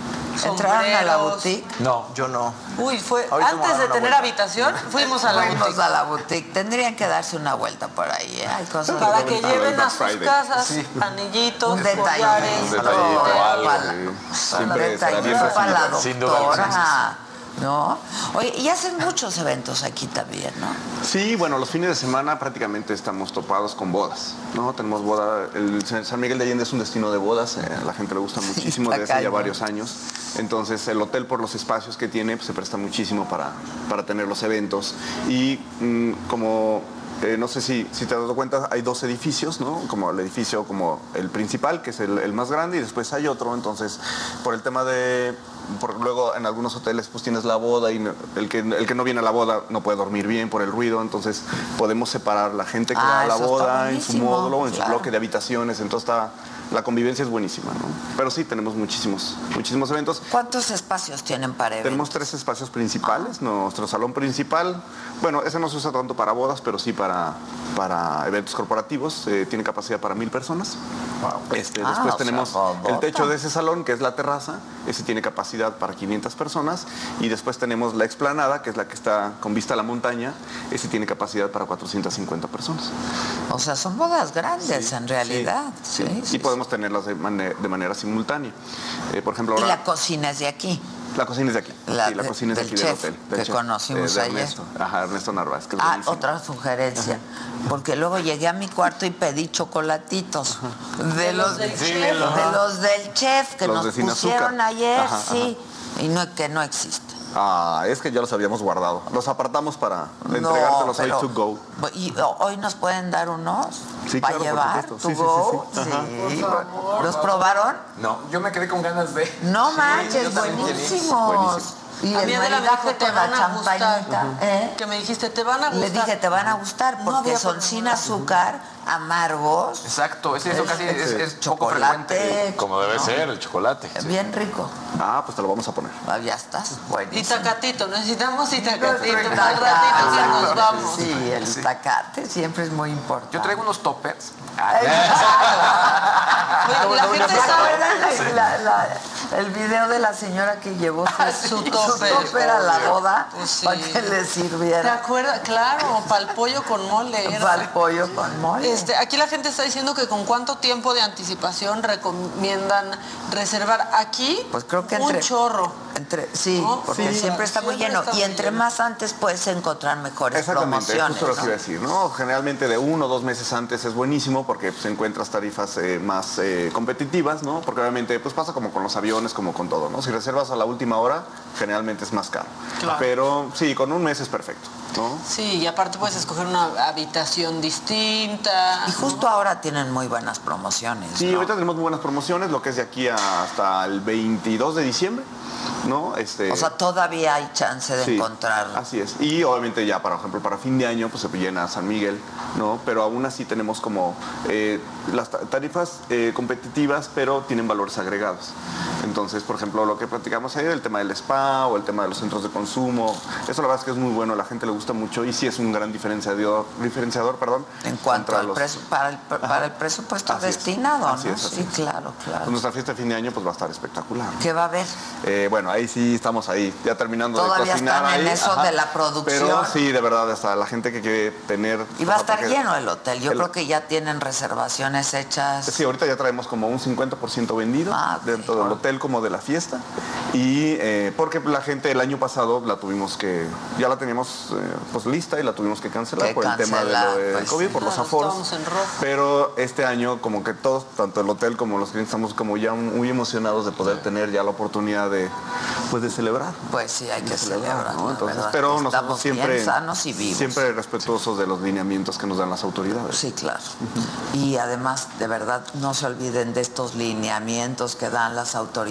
¿Entraron a la boutique? No, yo no. Uy, fue Ahorita antes de tener vuelta. habitación, fuimos a la Fuimos boutique. a la boutique. Tendrían que darse una vuelta por ahí. ¿eh? Hay cosas Para que lleven a sus Friday. casas anillitos, un detalle. collares. Un detallito, todo, algo, para- sí. un Siempre será bien detallito para la recibido. Sin duda. ¿No? Oye, y hacen muchos eventos aquí también, ¿no? Sí, bueno, los fines de semana prácticamente estamos topados con bodas, ¿no? Tenemos boda, el San Miguel de Allende es un destino de bodas, eh, a la gente le gusta muchísimo desde hace ya varios años. Entonces el hotel por los espacios que tiene pues, se presta muchísimo para, para tener los eventos. Y mm, como eh, no sé si, si te has dado cuenta, hay dos edificios, ¿no? Como el edificio como el principal, que es el, el más grande, y después hay otro. Entonces, por el tema de... por- luego en algunos hoteles pues tienes la boda y el que, el que no viene a la boda no puede dormir bien por el ruido, entonces podemos separar la gente que Ah, va a la boda en su módulo, en su bloque de habitaciones, entonces está... La convivencia es buenísima, ¿no? Pero sí, tenemos muchísimos, muchísimos eventos. ¿Cuántos espacios tienen para eventos? Tenemos tres espacios principales. Nuestro salón principal, bueno, ese no se usa tanto para bodas, pero sí para, para eventos corporativos. eh, tiene capacidad para mil personas. Este, Ah, después sea, tenemos el techo de ese salón, que es la terraza. Ese tiene capacidad para 500 personas. Y después tenemos la explanada, que es la que está con vista a la montaña. Ese tiene capacidad para 450 personas. O sea, son bodas grandes en realidad. Sí, y podemos tenerlas de, mane- de manera simultánea. Eh, por ejemplo, Y la cocina es de aquí. La cocina es de aquí. La sí, la de- cocina es de del aquí chef del hotel. del que chef, conocimos de ayer. Ernesto. Ajá, Ernesto Narváez. Que es Ah, buenísimo. otra sugerencia. Porque luego llegué a mi cuarto y pedí chocolatitos. De los del Sí, chef. de los- de los del chef que Los nos pusieron azúcar. ayer, Ajá, sí. Y no, que no existe. Ah, es que ya los habíamos guardado. Los apartamos para No, entregártelos pero- hoy to go. ¿Y hoy nos pueden dar unos? Sí, ¿Para claro, llevar? ¿To Sí, sí, go? sí, sí. Favor, ¿Los probaron? No, yo me quedé con ganas de. No Sí, manches, buenísimos. Buenísimo. Y A el mí maridaje te con la van a gustar. champañita. ¿eh? Que me dijiste, te van a gustar. Le dije, te van a gustar porque son sin azúcar, amargos. Exacto, es eso casi es, es poco chocolate. frecuente. Como debe No. ser, el chocolate. Bien rico. Ah, pues te lo vamos a poner. Ah, ya estás. Y Buenísimo. tacatito, necesitamos y tacatito. Más ratito que nos vamos. Sí, el tacate siempre es muy importante. Yo traigo unos toppers. Oye, la gente ¿Se sabe. la- la- el video de la señora que llevó su, Su topper. topper a la Obvio. boda Pues sí. para que le ¿Te sirviera acuerdas? Claro, para el pollo con mole. para el pollo con mole? Este, aquí la gente está diciendo que con cuánto tiempo de anticipación recomiendan reservar aquí Pues creo que un entre- chorro. Entre, sí, ¿No? porque Sí. siempre está muy lleno. está y entre lleno. más antes puedes encontrar mejores Exactamente, promociones. justo lo que ¿no? iba a decir, ¿no? Generalmente de uno o dos meses antes es buenísimo porque pues, encuentras tarifas eh, más eh, competitivas, ¿no? Porque obviamente pues pasa como con los aviones, como con todo, ¿no? Si reservas a la última hora, generalmente es más caro. Claro. Pero sí, con un mes es perfecto, ¿no? Sí, y aparte puedes escoger una habitación distinta. Y justo ahora tienen muy buenas promociones. Sí, ¿no? ahorita tenemos muy buenas promociones, lo que es de aquí hasta el 22 de diciembre, ¿no? Este, O sea, todavía hay chance de Sí, encontrar. Así es. Y obviamente ya, por ejemplo, para fin de año, pues se llena San Miguel, ¿no? Pero aún así tenemos como eh, las ta- tarifas eh, competitivas, pero tienen valores agregados. Entonces, por ejemplo, lo que platicamos ayer, el tema del spa o el tema de los centros de consumo, eso la verdad es que es muy bueno, a la gente le gusta mucho y sí es un gran diferenciador, diferenciador perdón, En cuanto al los- para, el, para el presupuesto Así es, destinado, así ¿no? es, así sí, es. claro, claro. Pues nuestra fiesta de fin de año pues va a estar espectacular. ¿Qué va a haber? Eh, bueno, ahí sí estamos ahí, ya terminando Todavía de cocinar están en ahí, eso de la producción. Pero sí, de verdad, hasta la gente que quiere tener... Y va a estar lleno el hotel. Yo el- creo que ya tienen reservaciones hechas. Sí, ahorita ya traemos como un 50% vendido Ah, dentro del hotel como de la fiesta. Y eh, porque la gente el año pasado la tuvimos que, ya la teníamos eh, pues lista y la tuvimos que cancelar Que por el tema de lo del pues, COVID, sí. por los aforos. estábamos en rojo. Pero este año como que todos, tanto el hotel como los clientes, estamos como ya muy emocionados de poder tener ya la oportunidad de, pues, de celebrar. Pues sí, hay que de celebrar. ¿no? Entonces, verdad. pero nosotros Estamos siempre, bien sanos y vivos. siempre respetuosos de los lineamientos que nos dan las autoridades. Sí, claro. Y además, de verdad, no se olviden de estos lineamientos que dan las autoridades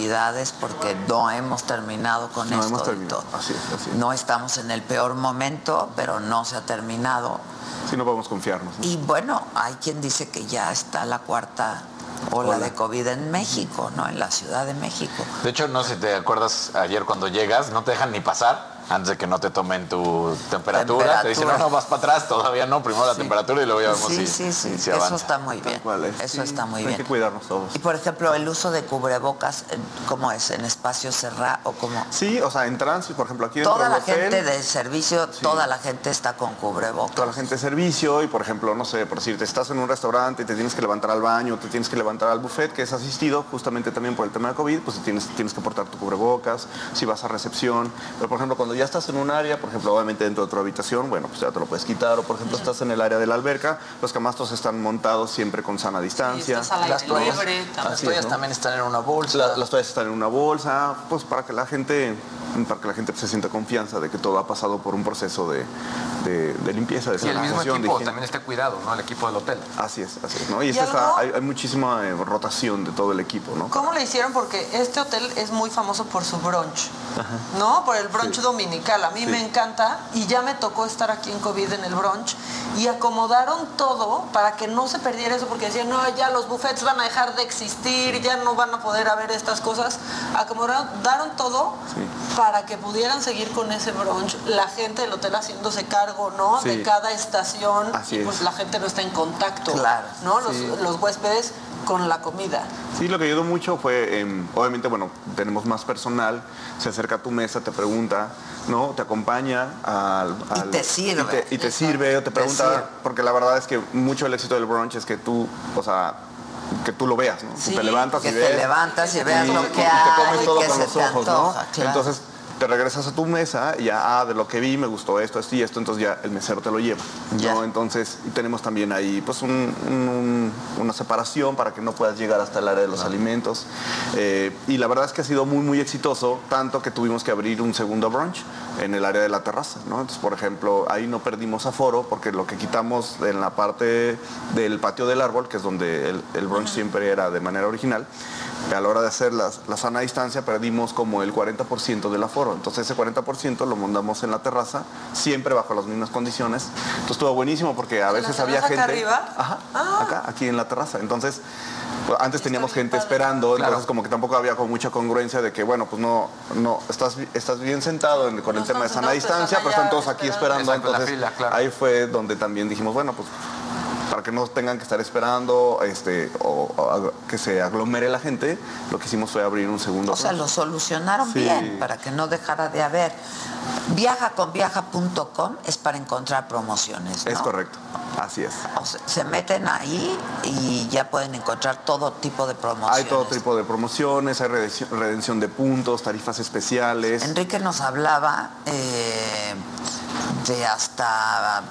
porque no hemos terminado con No esto. hemos terminado, todo. así es, así es. No estamos en el peor momento, pero no se ha terminado. Sí, no podemos confiarnos. ¿no? Y bueno, hay quien dice que ya está la cuarta ola Ola. de COVID en México, ¿no? En la Ciudad de México. De hecho, no sé si te acuerdas ayer cuando llegas, no te dejan ni pasar antes de que no te tomen tu temperatura. Te dicen, no, no, vas para atrás, todavía no, primero la temperatura y luego ya vemos Sí, si, sí, sí. si se Eso avanza. está muy bien. es. Eso Sí, está muy hay bien. que cuidarnos todos. Y por ejemplo, el uso de cubrebocas, eh, ¿cómo es? ¿En espacio cerrado o cómo? Sí, o sea, en tránsito, por ejemplo, aquí dentro Toda la hotel, gente de servicio, toda la gente está con cubrebocas. toda la gente de servicio y, por ejemplo, no sé, por decirte, estás en un restaurante y te tienes que levantar al baño, te tienes que levantar al buffet, que es asistido justamente también por el tema de COVID, pues tienes, tienes que portar tu cubrebocas, si vas a recepción. Pero, por ejemplo, cuando ya estás en un área, por ejemplo, obviamente dentro de tu habitación, bueno, pues ya te lo puedes quitar. O, por ejemplo, estás en el área de la alberca, los camastros están montados siempre con sana distancia. estás al aire Las toallas, libre, las toallas es, ¿no? también están en una bolsa. La- las toallas están en una bolsa, pues para que la gente, para que la gente se sienta confianza de que todo ha pasado por un proceso de, de- de limpieza, de Y el mismo equipo también esté cuidado, ¿no? El equipo del hotel. Así es, así es, ¿no? Y, ¿Y este está- hay muchísima eh, rotación de todo el equipo, ¿no? ¿Cómo le hicieron? Porque este hotel es muy famoso por su brunch, ¿no? Por el brunch Sí. Dominical. A mí Sí. me encanta y ya me tocó estar aquí en COVID en el brunch y acomodaron todo para que no se perdiera eso porque decían, no, ya los buffets van a dejar de existir, ya no van a poder haber estas cosas. Acomodaron daron todo para que pudieran seguir con ese brunch. La gente del hotel haciéndose cargo, ¿no? Sí. De cada estación Así y pues es. la gente no está en contacto, Claro. ¿no? Los huéspedes con la comida. Sí, lo que ayudó mucho fue, em, obviamente, bueno, tenemos más personal, se acerca a tu mesa, te pregunta, ¿no? Te acompaña al... Y te sirve. Y te, y te sirve, o te pregunta, porque la verdad es que mucho del éxito del brunch es que tú, o sea, que tú lo veas, ¿no? Sí, te levantas que y te levantas y veas lo que y hay, te comes todo que con los ojos, antoja, ¿no? claro. Entonces te regresas a tu mesa y ya, ah, de lo que vi me gustó esto, esto y esto, entonces ya el mesero te lo lleva. ¿no? Entonces tenemos también ahí pues un- un- una separación para que no puedas llegar hasta el área de los alimentos. Eh, y la verdad es que ha sido muy, muy exitoso, tanto que tuvimos que abrir un segundo brunch en el área de la terraza. ¿no? Entonces, por ejemplo, ahí no perdimos aforo porque lo que quitamos en la parte del patio del árbol, que es donde el, el brunch siempre era de manera original, a la hora de hacer las- la sana distancia perdimos como el 40% del aforo. Entonces ese 40% lo mandamos en la terraza, siempre bajo las mismas condiciones. Entonces estuvo buenísimo porque a veces había gente... acá arriba? Ajá, acá, aquí en la terraza. Entonces, antes teníamos gente esperando, entonces como que tampoco había con mucha congruencia de que, bueno, pues no, no, estás, estás bien sentado en- con el tema de sana distancia, pero están todos aquí esperando. esperando. Exacto, en la entonces, fila, claro. ahí fue donde también dijimos, bueno, pues para que no tengan que estar esperando este, o, que se aglomere la gente, lo que hicimos fue abrir un segundo. O sea, lo solucionaron Sí. bien para que no dejara de haber. Viajaconviaja.com es para encontrar promociones. ¿no? Es correcto, así es. O sea, se meten ahí y ya pueden encontrar todo tipo de promociones. Hay todo tipo de promociones, hay redención, de puntos, tarifas especiales. Enrique nos hablaba eh, de hasta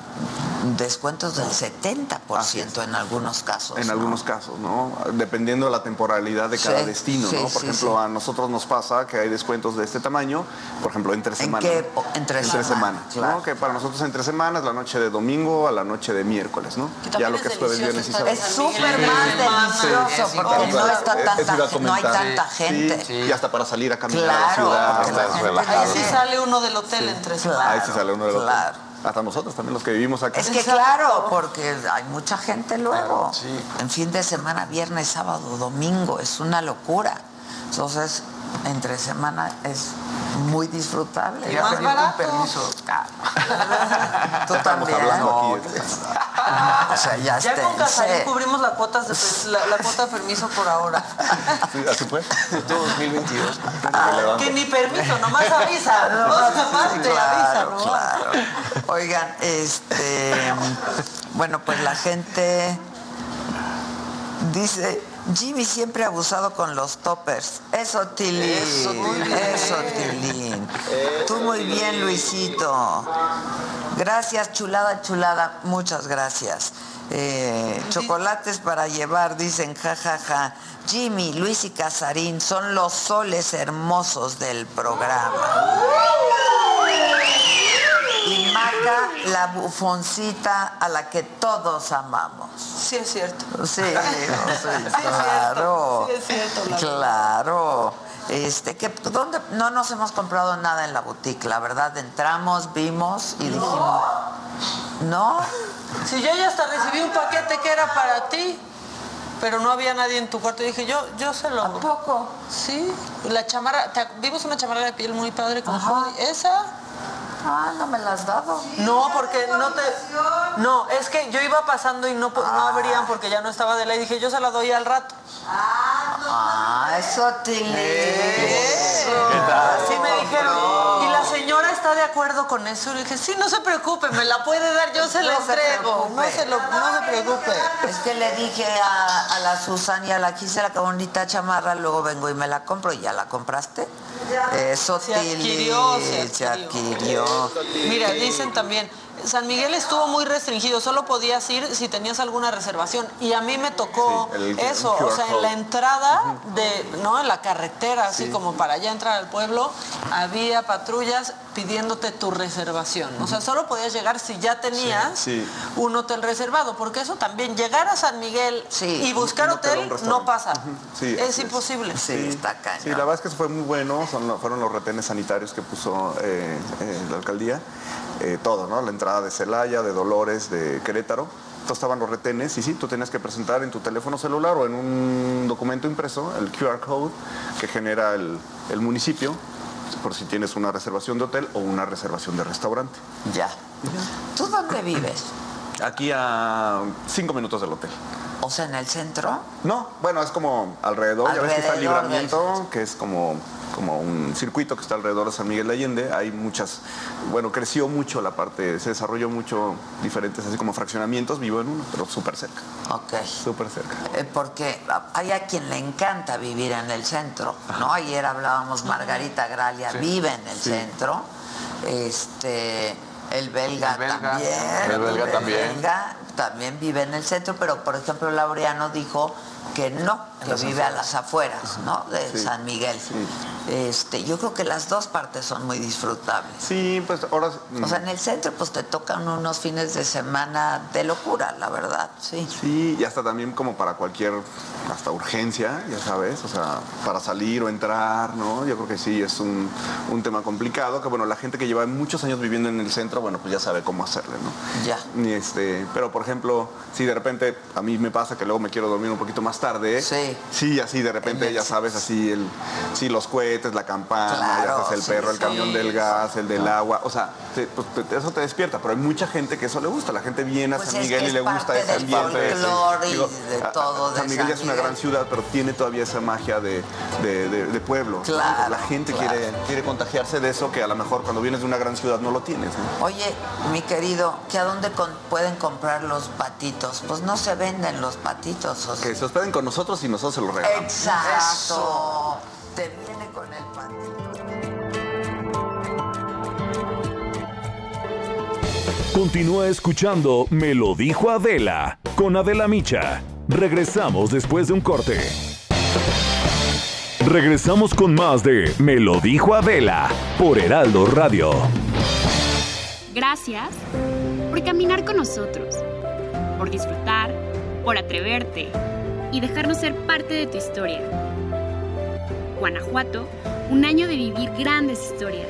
descuentos del 70% en algunos casos. En ¿no? algunos casos, ¿no? Dependiendo de la temporalidad de cada Sí, destino, sí, ¿no? Por sí, ejemplo, a nosotros nos pasa que hay descuentos de este tamaño, por ejemplo, entre ¿En semana. qué? Entre semana, semanas, claro. ¿no? Que para nosotros entre semanas, la noche de domingo a la noche de miércoles, ¿no? Ya lo que es jueves, viernes y sábado. Es súper más delicioso Sí, porque sí, no está es a tanta, no hay tanta gente. Sí, Y hasta para salir a caminar a la Claro, ciudad. porque la relajado. Ahí sí sale uno del hotel entre semana. Ahí sí sale uno de los claro. Hasta nosotros también, los que vivimos acá. Es que claro, porque hay mucha gente luego. En fin de semana, viernes, sábado, domingo, es una locura. Entonces, entre semana es muy disfrutable. Quería pedirte un permiso. Tú Estamos también. hablando aquí. O sea, ya, Ya con Casarín cubrimos la cuota de, la, la cuota de permiso por ahora. Sí, así fue. Todo 2022. Que ni permiso, nomás avisa. No, Nomás sí, te claro, avisa, ¿no? claro. Oigan, este, bueno, pues la gente dice, Jimmy siempre ha abusado con los toppers. Eso, Tilín. Eso, Tilín. Tú muy bien, Luisito. Gracias, chulada, chulada. Muchas gracias. Eh, chocolates para llevar, dicen, jajaja. Ja, ja. Jimmy, Luis y Casarín son los soles hermosos del programa. La bufoncita a la que todos amamos. Sí, es cierto. Sí, claro. Sí, es cierto, la claro. Este, que, ¿dónde? No nos hemos comprado nada en la boutique, la verdad. Entramos, vimos y dijimos, ¿no? Si yo ya hasta recibí un paquete que era para ti, pero no había nadie en tu cuarto, y dije, yo, yo se lo... ¿A poco? Sí, la chamarra, vimos una chamarra de piel muy padre con. ¿Esa? Ah, no me la has dado. No, porque no te... No, es que yo iba pasando y no, no abrían porque ya no estaba de la y dije, yo se la doy al rato. Ah, eso, Tilín. Así me dijeron. La está de acuerdo con eso. Y le dije, sí, no se preocupe, me la puede dar, yo se la No se entrego. No se, lo, no se preocupe. Es que le dije a, a la Susan y a la Gisela que bonita chamarra, luego vengo y me la compro y ya la compraste. Eso, Se adquirió, se Tilín, se adquirió. Mira, dicen también, San Miguel estuvo muy restringido, solo podías ir si tenías alguna reservación. Y a mí me tocó Sí, el- el eso, o sea, en la entrada de, ¿no? En la carretera, así como para ya entrar al pueblo, había patrullas pidiéndote tu reservación. O sea, solo podías llegar si ya tenías Sí. un hotel reservado, porque eso también, llegar a San Miguel y buscar un hotel no pasa. Sí, es imposible. Sí, está cañón. Sí, la verdad es que eso fue muy bueno, son fueron los retenes sanitarios que puso eh, eh, la alcaldía, eh, todo, ¿no? La entrada de Celaya, de Dolores, de Querétaro, entonces estaban los retenes y sí, tú tenías que presentar en tu teléfono celular o en un documento impreso el QR code que genera el, el municipio, por si tienes una reservación de hotel o una reservación de restaurante. Ya. ¿Tú dónde vives? Aquí a cinco minutos del hotel. O sea, en el centro. No, bueno, es como alrededor, ya ves que está el Alrededor del libramiento, que es como, como un circuito que está alrededor de San Miguel de Allende. Hay muchas, bueno, creció mucho la parte, se desarrolló mucho diferentes, así como fraccionamientos, vivo en uno, pero súper cerca. Ok. Súper cerca. Eh, porque hay a quien le encanta vivir en el centro, ¿no? Ayer hablábamos, Margarita Gralia Sí. vive en el Sí. centro, este, el belga, El belga. también, El belga también. belga también vive en el centro, pero por ejemplo Laureano dijo que no, que las vive a las afueras, ¿no? De Sí. San Miguel. Este, yo creo que las dos partes son muy disfrutables. Sí, pues ahora... O sea, en el centro pues te tocan unos fines de semana de locura, la verdad, sí. Sí, y hasta también como para cualquier, hasta urgencia, ya sabes, o sea, para salir o entrar, ¿no? Yo creo que sí, es un, un tema complicado, que bueno, la gente que lleva muchos años viviendo en el centro, bueno, pues ya sabe cómo hacerle, ¿no? Ya. Y este, pero por ejemplo, si de repente a mí me pasa que luego me quiero dormir un poquito más tarde, sí, sí así de repente ya sabes, así el, sí, los cohetes, la campana, Claro, ya sabes, el sí, perro, el sí. camión del gas, el del agua, o sea, te- pues, te- eso te despierta, pero hay mucha gente que eso le gusta, la gente viene a Pues San es Miguel y le gusta ese ambiente. Digo, de todo de San Miguel ya es una gran ciudad, pero tiene todavía esa magia de, de- pueblo. Claro, la gente claro. quiere, quiere contagiarse de eso que a lo mejor cuando vienes de una gran ciudad no lo tienes. ¿no? Oye, mi querido, ¿que a dónde con- pueden comprar los patitos? Pues no se venden los patitos. o sea. Que se hospeden con nosotros y nosotros se los regalamos. Exacto. Te viene con el patito. Continúa escuchando Me lo dijo Adela con Adela Micha. Regresamos después de un corte. Regresamos con más de Me lo dijo Adela por Heraldo Radio. Gracias por caminar con nosotros, por disfrutar, por atreverte y dejarnos ser parte de tu historia. Guanajuato, un año de vivir grandes historias.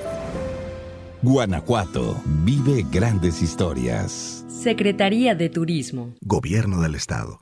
Guanajuato vive grandes historias. Secretaría de Turismo. Gobierno del Estado.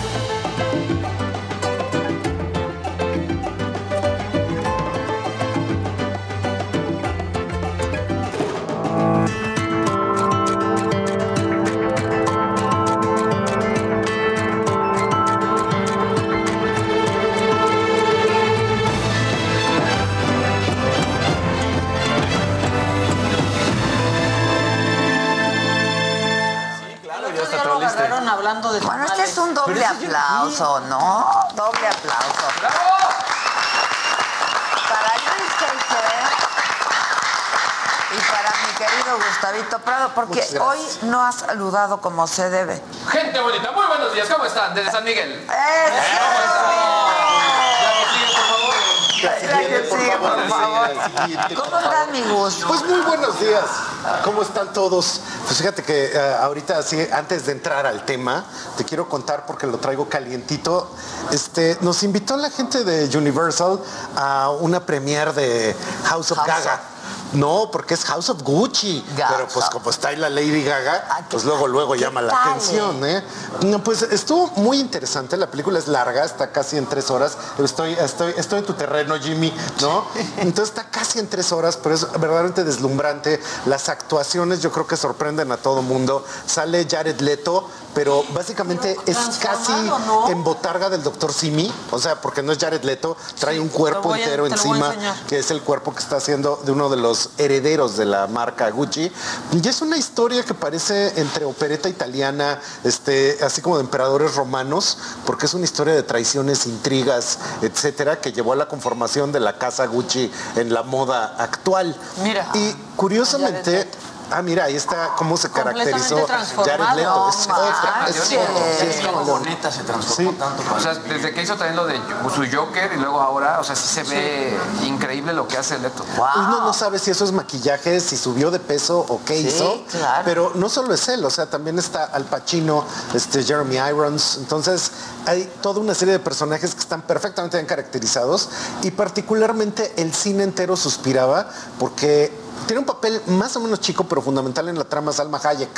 Aplauso, ¿no? Doble aplauso. Para Luis Keiser y para mi querido Gustavito Prado, porque hoy no has saludado como se debe. Gente bonita, muy buenos días, ¿cómo están? Desde San Miguel. La que sigue, por favor. ¿Cómo estás, mi Gus? Pues muy buenos días. ¿Cómo están todos? Pues fíjate que eh, ahorita, así, antes de entrar al tema, te quiero contar porque lo traigo calientito. Este, nos invitó la gente de Universal a una premiere de House of Gaga. No, porque es House of Gucci. Pero pues como está ahí la Lady Gaga, pues luego, luego llama la tal, atención, ¿eh? No, pues estuvo muy interesante. La película es larga, está casi en tres horas. Estoy, estoy, estoy en tu terreno, Jimmy, ¿no? Entonces está casi en tres horas, pero es verdaderamente deslumbrante. Las actuaciones yo creo que sorprenden a todo mundo. Sale Jared Leto, pero básicamente es casi ¿no? en botarga del doctor Simi. O sea, porque no es Jared Leto, trae un cuerpo entero a encima que es el cuerpo que está haciendo de uno de los herederos de la marca Gucci. Y es una historia que parece entre opereta italiana, este, así como de emperadores romanos, porque es una historia de traiciones, intrigas, etcétera, que llevó a la conformación de la casa Gucci en la moda actual. Mira. Y curiosamente. Ah, mira, ahí está cómo se caracterizó. Jared Leto. Es otra, es. Sí, es bonita se transformó tanto. O sea, desde que hizo también lo de su Joker y luego ahora, o sea, sí se ve increíble lo que hace Leto. Uno no sabe si eso es maquillaje, si subió de peso o qué Sí, hizo. claro. Pero no solo es él, o sea, también está Al Pacino, este, Jeremy Irons. Entonces, hay toda una serie de personajes que están perfectamente bien caracterizados y particularmente el cine entero suspiraba porque tiene un papel más o menos chico, pero fundamental en la trama Salma Hayek.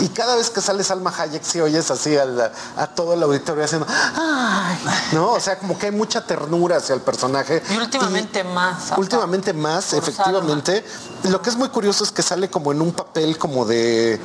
Y cada vez que sale Salma Hayek, sí oyes así a todo el auditorio haciendo, ¡ay! ¿No? O sea, como que hay mucha ternura hacia el personaje. Y últimamente más. Últimamente más, efectivamente. Lo que es muy curioso es que sale como en un papel como de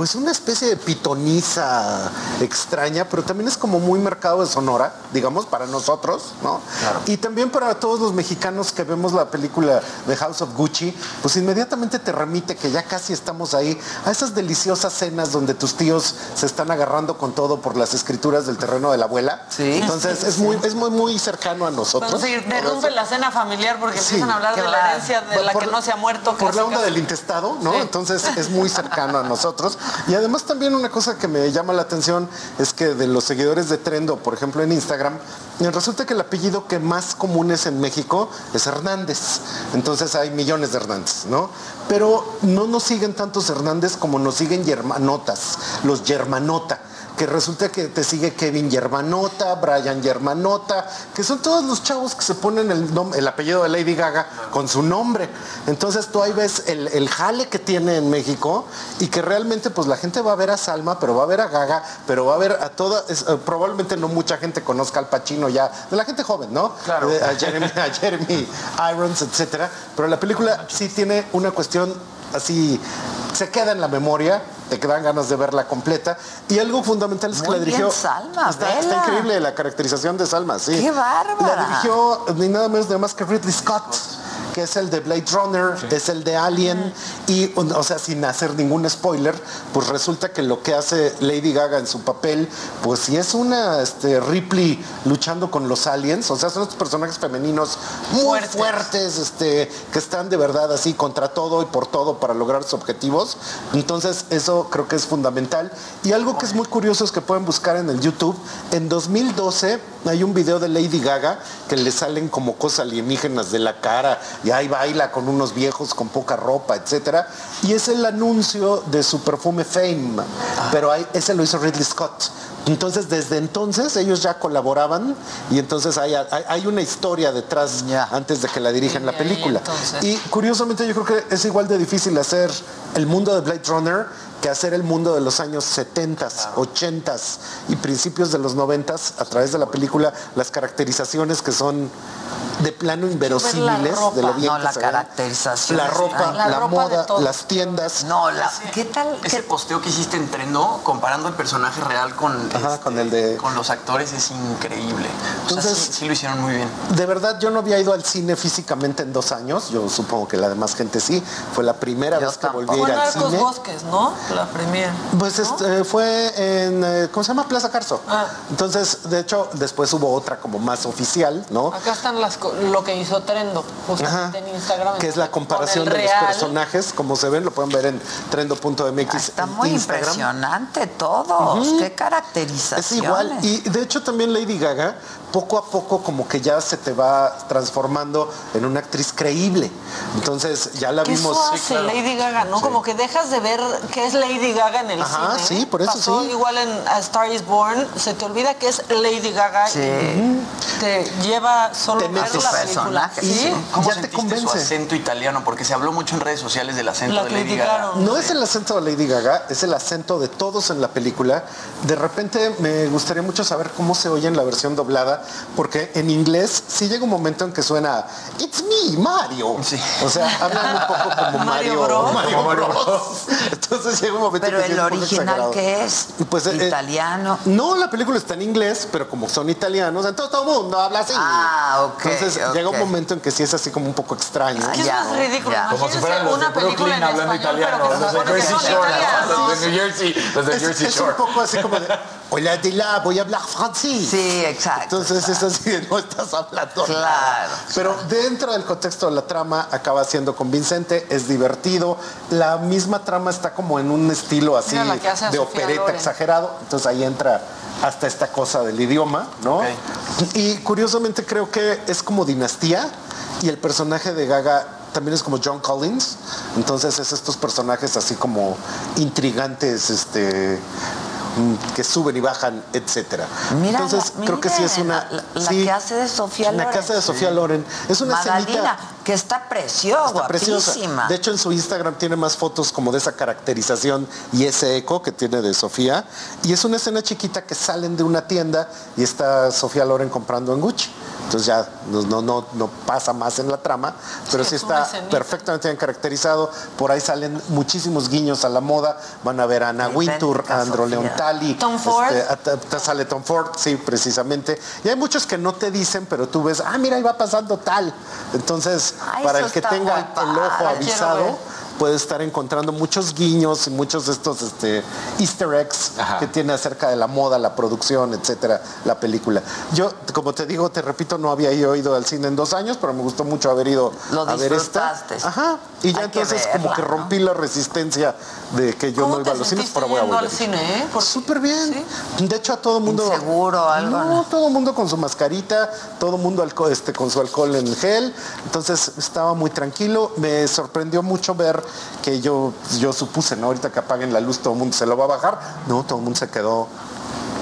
pues una especie de pitoniza extraña, pero también es como muy mercado de Sonora, digamos, para nosotros, ¿no? Y también para todos los mexicanos que vemos la película de House of Gucci, pues inmediatamente te remite que ya casi estamos ahí a esas deliciosas cenas donde tus tíos se están agarrando con todo por las escrituras del terreno de la abuela. Sí. Entonces es muy, es muy, muy cercano a nosotros. Cuando se interrumpe la cena familiar porque Sí, empiezan a hablar de la herencia de Por- la que no se ha muerto. por casi, la onda casi. del intestado, ¿no? Entonces es muy cercano a nosotros. Y además también una cosa que me llama la atención es que de los seguidores de Trendo, por ejemplo en Instagram, resulta que el apellido que más común es en México es Hernández. Entonces hay millones de Hernández, ¿no? Pero no nos siguen tantos Hernández como nos siguen Germanotas, los Germanota que resulta que te sigue Kevin Germanota, Brian Germanota, que son todos los chavos que se ponen el, apellido de Lady Gaga con su nombre. Entonces tú ahí ves el, el jale que tiene en México y que realmente pues la gente va a ver a Salma, pero va a ver a Gaga, pero va a ver a toda, es, eh, probablemente no mucha gente conozca al Pacino ya, de la gente joven, ¿no? Claro. A, Jeremy, a Jeremy Irons, etcétera. Pero la película sí tiene una cuestión así, se queda en la memoria, te quedan ganas de verla completa. Y algo fundamental es que la dirigió. bien, Salma, está, increíble la caracterización de Salma, sí. ¡Qué bárbara! La dirigió ni nada menos nada más que Ridley Scott. que es el de Blade Runner, es el de Alien, y, o sea, sin hacer ningún spoiler, pues resulta que lo que hace Lady Gaga en su papel, pues sí es una este, Ripley luchando con los aliens, o sea, son estos personajes femeninos muy fuertes, este, que están de verdad así contra todo y por todo para lograr sus objetivos. Entonces, eso creo que es fundamental. Y algo que es muy curioso es que pueden buscar en el YouTube, en 2012 hay un video de Lady Gaga que le salen como cosas alienígenas de la cara y ahí baila con unos viejos con poca ropa, etcétera. Y es el anuncio de su perfume Fame, pero ahí, ese lo hizo Ridley Scott. Entonces, desde entonces ellos ya colaboraban y entonces hay, hay- hay una historia detrás antes de que la dirijan la película. Y curiosamente yo creo que es igual de difícil hacer el mundo de Blade Runner que hacer el mundo de los años 70, 80 y principios de los 90 a través de la película, las caracterizaciones que son de plano inverosímiles ropa. de lo bien No, que la se ven. caracterización la ropa, La la, ropa de moda, las tiendas. No, la, ¿qué tal? Ese posteo que hiciste en Trendo, comparando el personaje real con, este, con el de con los actores, es increíble. O sea, Entonces- sí, sí lo hicieron muy bien. De verdad, yo no había ido al cine físicamente en dos años. Yo supongo que la demás gente sí. Fue la primera vez que volví a ir al cine. Bosques, ¿no? La premier. Pues este, fue en, eh, ¿cómo se llama? Plaza Carso. Ah. Entonces, de hecho, después hubo otra como más oficial, ¿no? Acá están las lo que hizo Trendo, justamente en Instagram. Que es la comparación de el los real. personajes, como se ven, lo pueden ver en trendo.mx. Está en muy Instagram. impresionante todos. Ujú. Qué caracterización. Es igual. Y de hecho también Lady Gaga, poco a poco como que ya se te va transformando en una actriz creíble. Entonces ya la vimos. eso hace Lady Gaga, ¿no? Como que dejas de ver que es Lady Gaga en el Ajá, cine. sí, por eso Pasó sí. igual en A Star is Born, se te olvida que es Lady Gaga y te lleva solo ver la película. Sí. ¿Cómo ya te convence. su acento italiano? Porque se habló mucho en redes sociales del acento La de Lady. Gaga. No es el acento de Lady Gaga, es el acento de todos en la película. De repente me gustaría mucho saber cómo se oye en la versión doblada, porque en inglés sí llega un momento en que suena It's me, Mario. O sea, hablan un poco como Mario, Mario Bros. Mario Bros. Entonces llega un momento Pero que sí el es un poco original. ¿qué es? Pues, eh, Italiano. No, la película está en inglés, pero como son italianos, entonces todo el mundo habla así. Ah, ok, Entonces ok. llega un momento en que sí es así como un poco extraño. Es que eso es ridículo. Como si fueran los de una película Brooklyn en hablando español, italiano, que los de que Jersey Shore, los de New Jersey, los de es, es Shore. un poco así como de, hola de la, voy a hablar francés. Sí, exacto. Entonces es así de, no estás hablando Claro, nada. Pero dentro del contexto de la trama acaba siendo convincente, es divertido. La misma trama está como en un estilo así de Sofía opereta Loren. exagerado. Entonces ahí entra hasta esta cosa del idioma, ¿no? Y curiosamente creo que es como dinastía y el personaje de Gaga también es como John Collins. Entonces es estos personajes así como intrigantes, este que suben y bajan, etcétera. Mira, Entonces, la- creo que sí es una... La, la sí, que hace de Sofía la Loren. que hace de Sofía Loren. Es una escenita... que está preciosa, Está preciosa. De hecho, en su Instagram tiene más fotos como de esa caracterización y ese eco que tiene de Sofía. Y es una escena chiquita que salen de una tienda y está Sofía Loren comprando en Gucci. Entonces ya no, no, no, no pasa más en la trama, pero sí, está perfectamente bien caracterizado. Por ahí salen muchísimos guiños a la moda. Van a ver a Ana Wintour, a Andro. Leontali. Tom Ford. a- ta- sale Tom Ford, sí, precisamente. Y hay muchos que no te dicen, pero tú ves, ah, mira, ahí va pasando tal. Entonces, Ay, para el que tenga el ojo avisado. Puede estar encontrando muchos guiños y muchos de estos este, easter eggs Ajá. que tiene acerca de la moda, la producción, etcétera, la película. Yo, como te digo, te repito, no había ido al cine en dos años, pero me gustó mucho haber ido Lo a ver esta. Ajá. Y ya Hay que entonces como que ¿no? rompí la resistencia de que yo ¿Cómo no iba a los cines, pero voy a volver. al cine, eh? Súper bien. De hecho, a todo mundo. ¿Inseguro o algo, No, todo mundo con su mascarita, todo mundo alco- este, con su alcohol en gel. Entonces estaba muy tranquilo. Me sorprendió mucho ver que yo, yo supuse, ¿no? Ahorita que apaguen la luz, todo el mundo se lo va a bajar. No, todo el mundo se quedó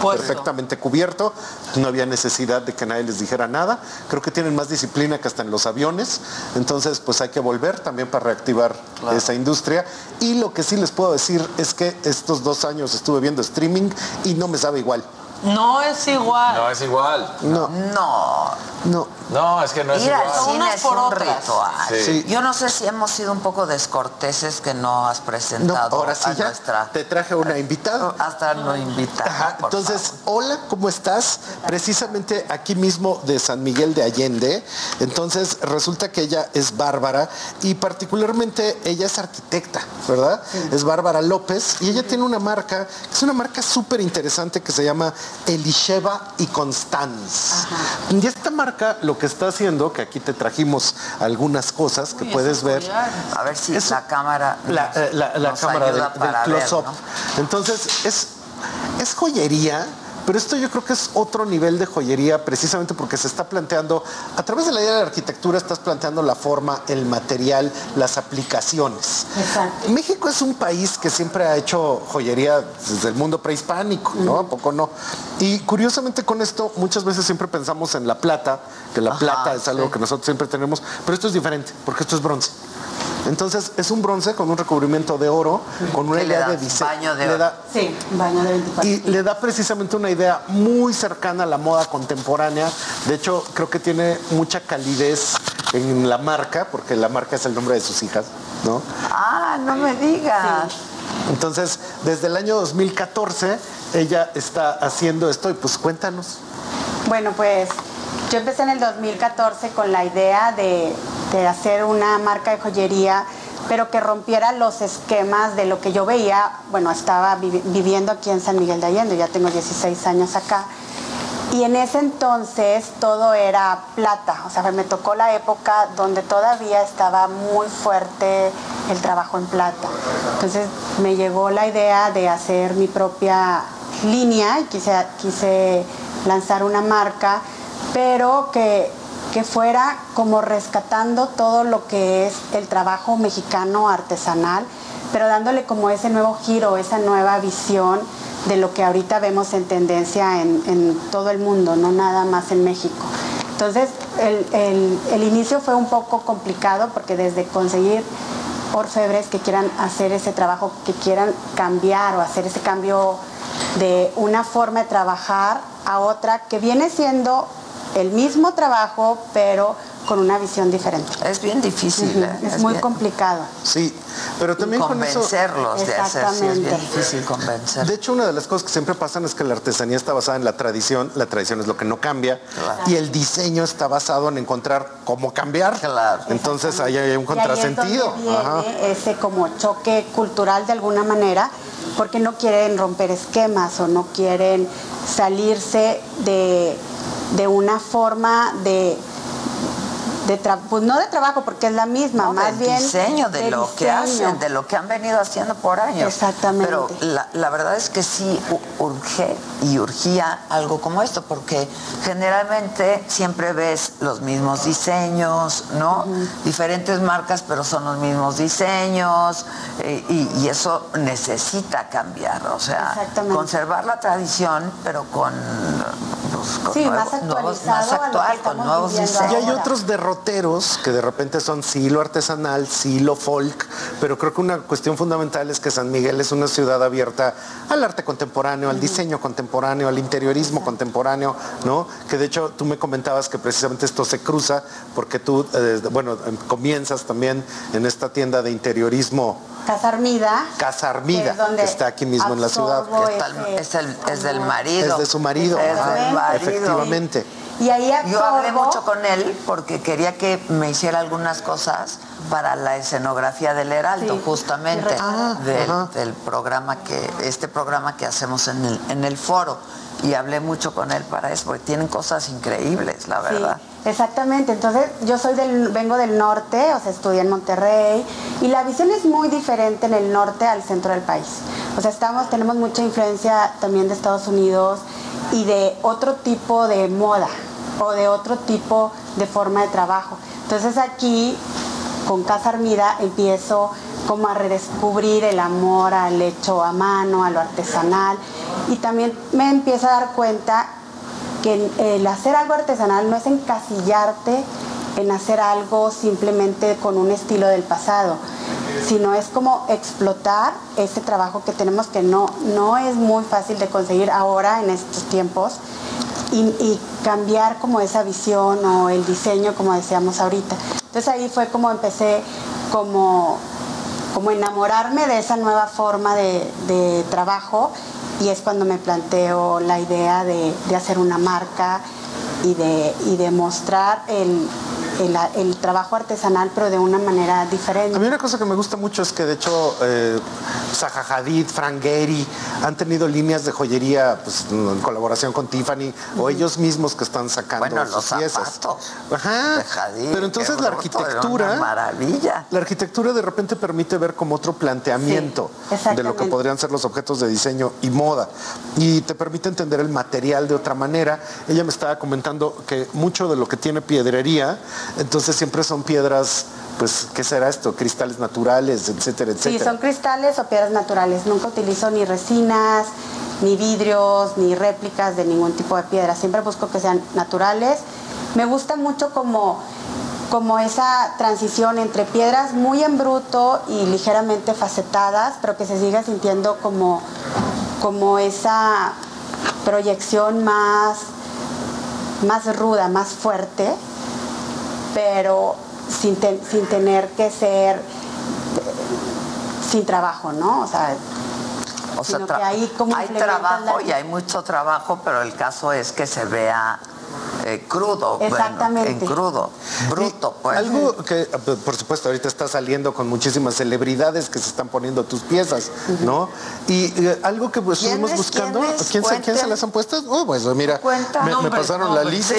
Puesto. perfectamente cubierto, no había necesidad de que nadie les dijera nada. Creo que tienen más disciplina que hasta en los aviones, entonces pues hay que volver también para reactivar esa industria. Y lo que sí les puedo decir es que estos dos años estuve viendo streaming y no me sabe igual. No es igual. No es igual. No, No, no. No, es que no es ir al cine es por un otras. ritual. Sí. Yo no sé si hemos sido un poco descorteses que no has No, presentado ahora sí a ya nuestra... te traje una invitada. Hasta no invitada. Ajá, por entonces, favor. hola, ¿cómo estás? Precisamente aquí mismo de San Miguel de Allende. Entonces, resulta que ella es Bárbara y particularmente ella es arquitecta, ¿verdad? Es Bárbara López y ella tiene una marca, que es una marca súper interesante que se llama Elisheva y Constance. Y esta marca lo que está haciendo, que aquí te trajimos algunas cosas que Uy, puedes ver. A ver si Es- la cámara la, nos- eh, la- la nos cámara del, ayuda del close-up. ¿no? Entonces, es, es joyería, pero esto yo creo que es otro nivel de joyería precisamente porque se está planteando, a través de la idea de la arquitectura, estás planteando la forma, el material, las aplicaciones. Exacto. México es un país que siempre ha hecho joyería desde el mundo prehispánico, ¿no? ¿A poco no? Y curiosamente con esto muchas veces siempre pensamos en la plata, que la Ajá, plata es algo sí. que nosotros siempre tenemos, pero esto es diferente, porque esto es bronce. Entonces es un bronce con un recubrimiento de oro, con una ¿Qué le idea de diseño. Baño de Le oro. da- Sí, un baño de 24. y le da precisamente una idea muy cercana a la moda contemporánea. De hecho, creo que tiene mucha calidez en la marca, porque la marca es el nombre de sus hijas, ¿no? Ah, no me digas. Entonces, desde el año 2014, ella está haciendo esto y pues cuéntanos. Bueno, pues yo empecé en el 2014 con la idea de, de hacer una marca de joyería, pero que rompiera los esquemas de lo que yo veía. Bueno, estaba vivi- viviendo aquí en San Miguel de Allende, ya tengo 16 años acá. Y en ese entonces todo era plata, o sea, me tocó la época donde todavía estaba muy fuerte el trabajo en plata. Entonces me llegó la idea de hacer mi propia línea y quise, quise lanzar una marca, pero que, que fuera como rescatando todo lo que es el trabajo mexicano artesanal, pero dándole como ese nuevo giro, esa nueva visión de lo que ahorita vemos en tendencia en, todo el mundo, no nada más en México. Entonces, el- el inicio fue un poco complicado porque desde conseguir orfebres que quieran hacer ese trabajo, que quieran cambiar o hacer ese cambio de una forma de trabajar a otra que viene siendo el mismo trabajo, pero con una visión diferente. Es bien difícil. ¿eh? Es, muy bien- complicado. Sí, pero también con eso... Convencerlos de hacer, sí, es bien Exactamente. difícil convencer. De hecho, una de las cosas que siempre pasan es que la artesanía está basada en la tradición, la tradición es lo que no cambia, Claro. y el diseño está basado en encontrar cómo cambiar. Claro. Entonces ahí hay un Y ahí es contrasentido. donde viene Ajá. ese como choque cultural de alguna manera, porque no quieren romper esquemas o no quieren salirse de, de una forma de, de tra- pues no de trabajo porque es la misma, No, más del bien diseño de, de lo que hacen, de lo que han venido haciendo por años. Exactamente. Pero la, la verdad es que sí urge y urgía algo como esto, porque generalmente siempre ves los mismos diseños, ¿no? Diferentes marcas, pero son los mismos diseños, eh, y, y eso necesita cambiar, o sea, conservar la tradición, pero con, pues, con Sí, nuevo- más nuevos- más actual, con nuevos diseños. Y hay otros derroteros que de repente son sí lo artesanal, sí lo folk, pero creo que una cuestión fundamental es que San Miguel es una ciudad abierta al arte contemporáneo, al diseño contemporáneo, al interiorismo contemporáneo, ¿no? Que de hecho tú me comentabas que precisamente esto se cruza porque tú, eh, bueno, em, comienzas también en esta tienda de interiorismo Casa Armida. Casa Armida, que es donde que está aquí mismo en la ciudad. Que está es, el- es del marido. Es de su marido, Es ajá, del marido. efectivamente. Y ahí Yo hablé mucho con él porque quería que me hiciera algunas cosas para la escenografía del Heraldo, Sí, justamente, recuerdo. del, programa que, este programa que hacemos en el, en el foro. Y hablé mucho con él para eso, porque tienen cosas increíbles, la verdad. Sí, exactamente. Entonces, yo soy del, vengo del norte, o sea, estudié en Monterrey, y la visión es muy diferente en el norte al centro del país. O sea, estamos, tenemos mucha influencia también de Estados Unidos y de otro tipo de moda o de otro tipo de forma de trabajo. Entonces aquí, con Casa Armida, empiezo como a redescubrir el amor al hecho a mano, a lo artesanal, y también me empiezo a dar cuenta que el hacer algo artesanal no es encasillarte en hacer algo simplemente con un estilo del pasado, sino es como explotar ese trabajo que tenemos que no, no es muy fácil de conseguir ahora en estos tiempos y, cambiar como esa visión o el diseño como decíamos ahorita. Entonces ahí fue como empecé como, como enamorarme de esa nueva forma de, de trabajo y es cuando me planteo la idea de, de hacer una marca y de, y de mostrar el, el, el trabajo artesanal pero de una manera diferente. A mí una cosa que me gusta mucho es que de hecho eh, Zaha Hadid, Frank Gehry han tenido líneas de joyería pues, en colaboración con Tiffany o ellos mismos que están sacando Bueno, sus los piezas. zapatos Ajá. de Hadid, Pero entonces la arquitectura, maravilla. la arquitectura de repente permite ver como otro planteamiento Sí, de lo que podrían ser los objetos de diseño y moda y te permite entender el material de otra manera. Ella me estaba comentando que mucho de lo que tiene piedrería, entonces siempre son piedras, pues, ¿qué será esto? Cristales naturales, etcétera, Sí, etcétera. son cristales o piedras naturales. Nunca utilizo ni resinas, ni vidrios, ni réplicas de ningún tipo de piedra. Siempre busco que sean naturales. Me gusta mucho como, como esa transición entre piedras muy en bruto y ligeramente facetadas, pero que se siga sintiendo como, como esa proyección más, más ruda, más fuerte, pero sin, sin tener que ser sin trabajo, ¿no? O sea, O sea, sino que tra- ahí como hay implementas trabajo la- y hay mucho trabajo, pero el caso es que se vea eh, crudo, bueno, Exactamente. en crudo, bruto, pues. Algo que, por supuesto, ahorita está saliendo con muchísimas celebridades que se están poniendo tus piezas, ¿no? Y eh, algo que pues, estuvimos buscando. ¿quién se, quién se las han puesto? Oh, pues mira, me, Nombres, pasaron la lista,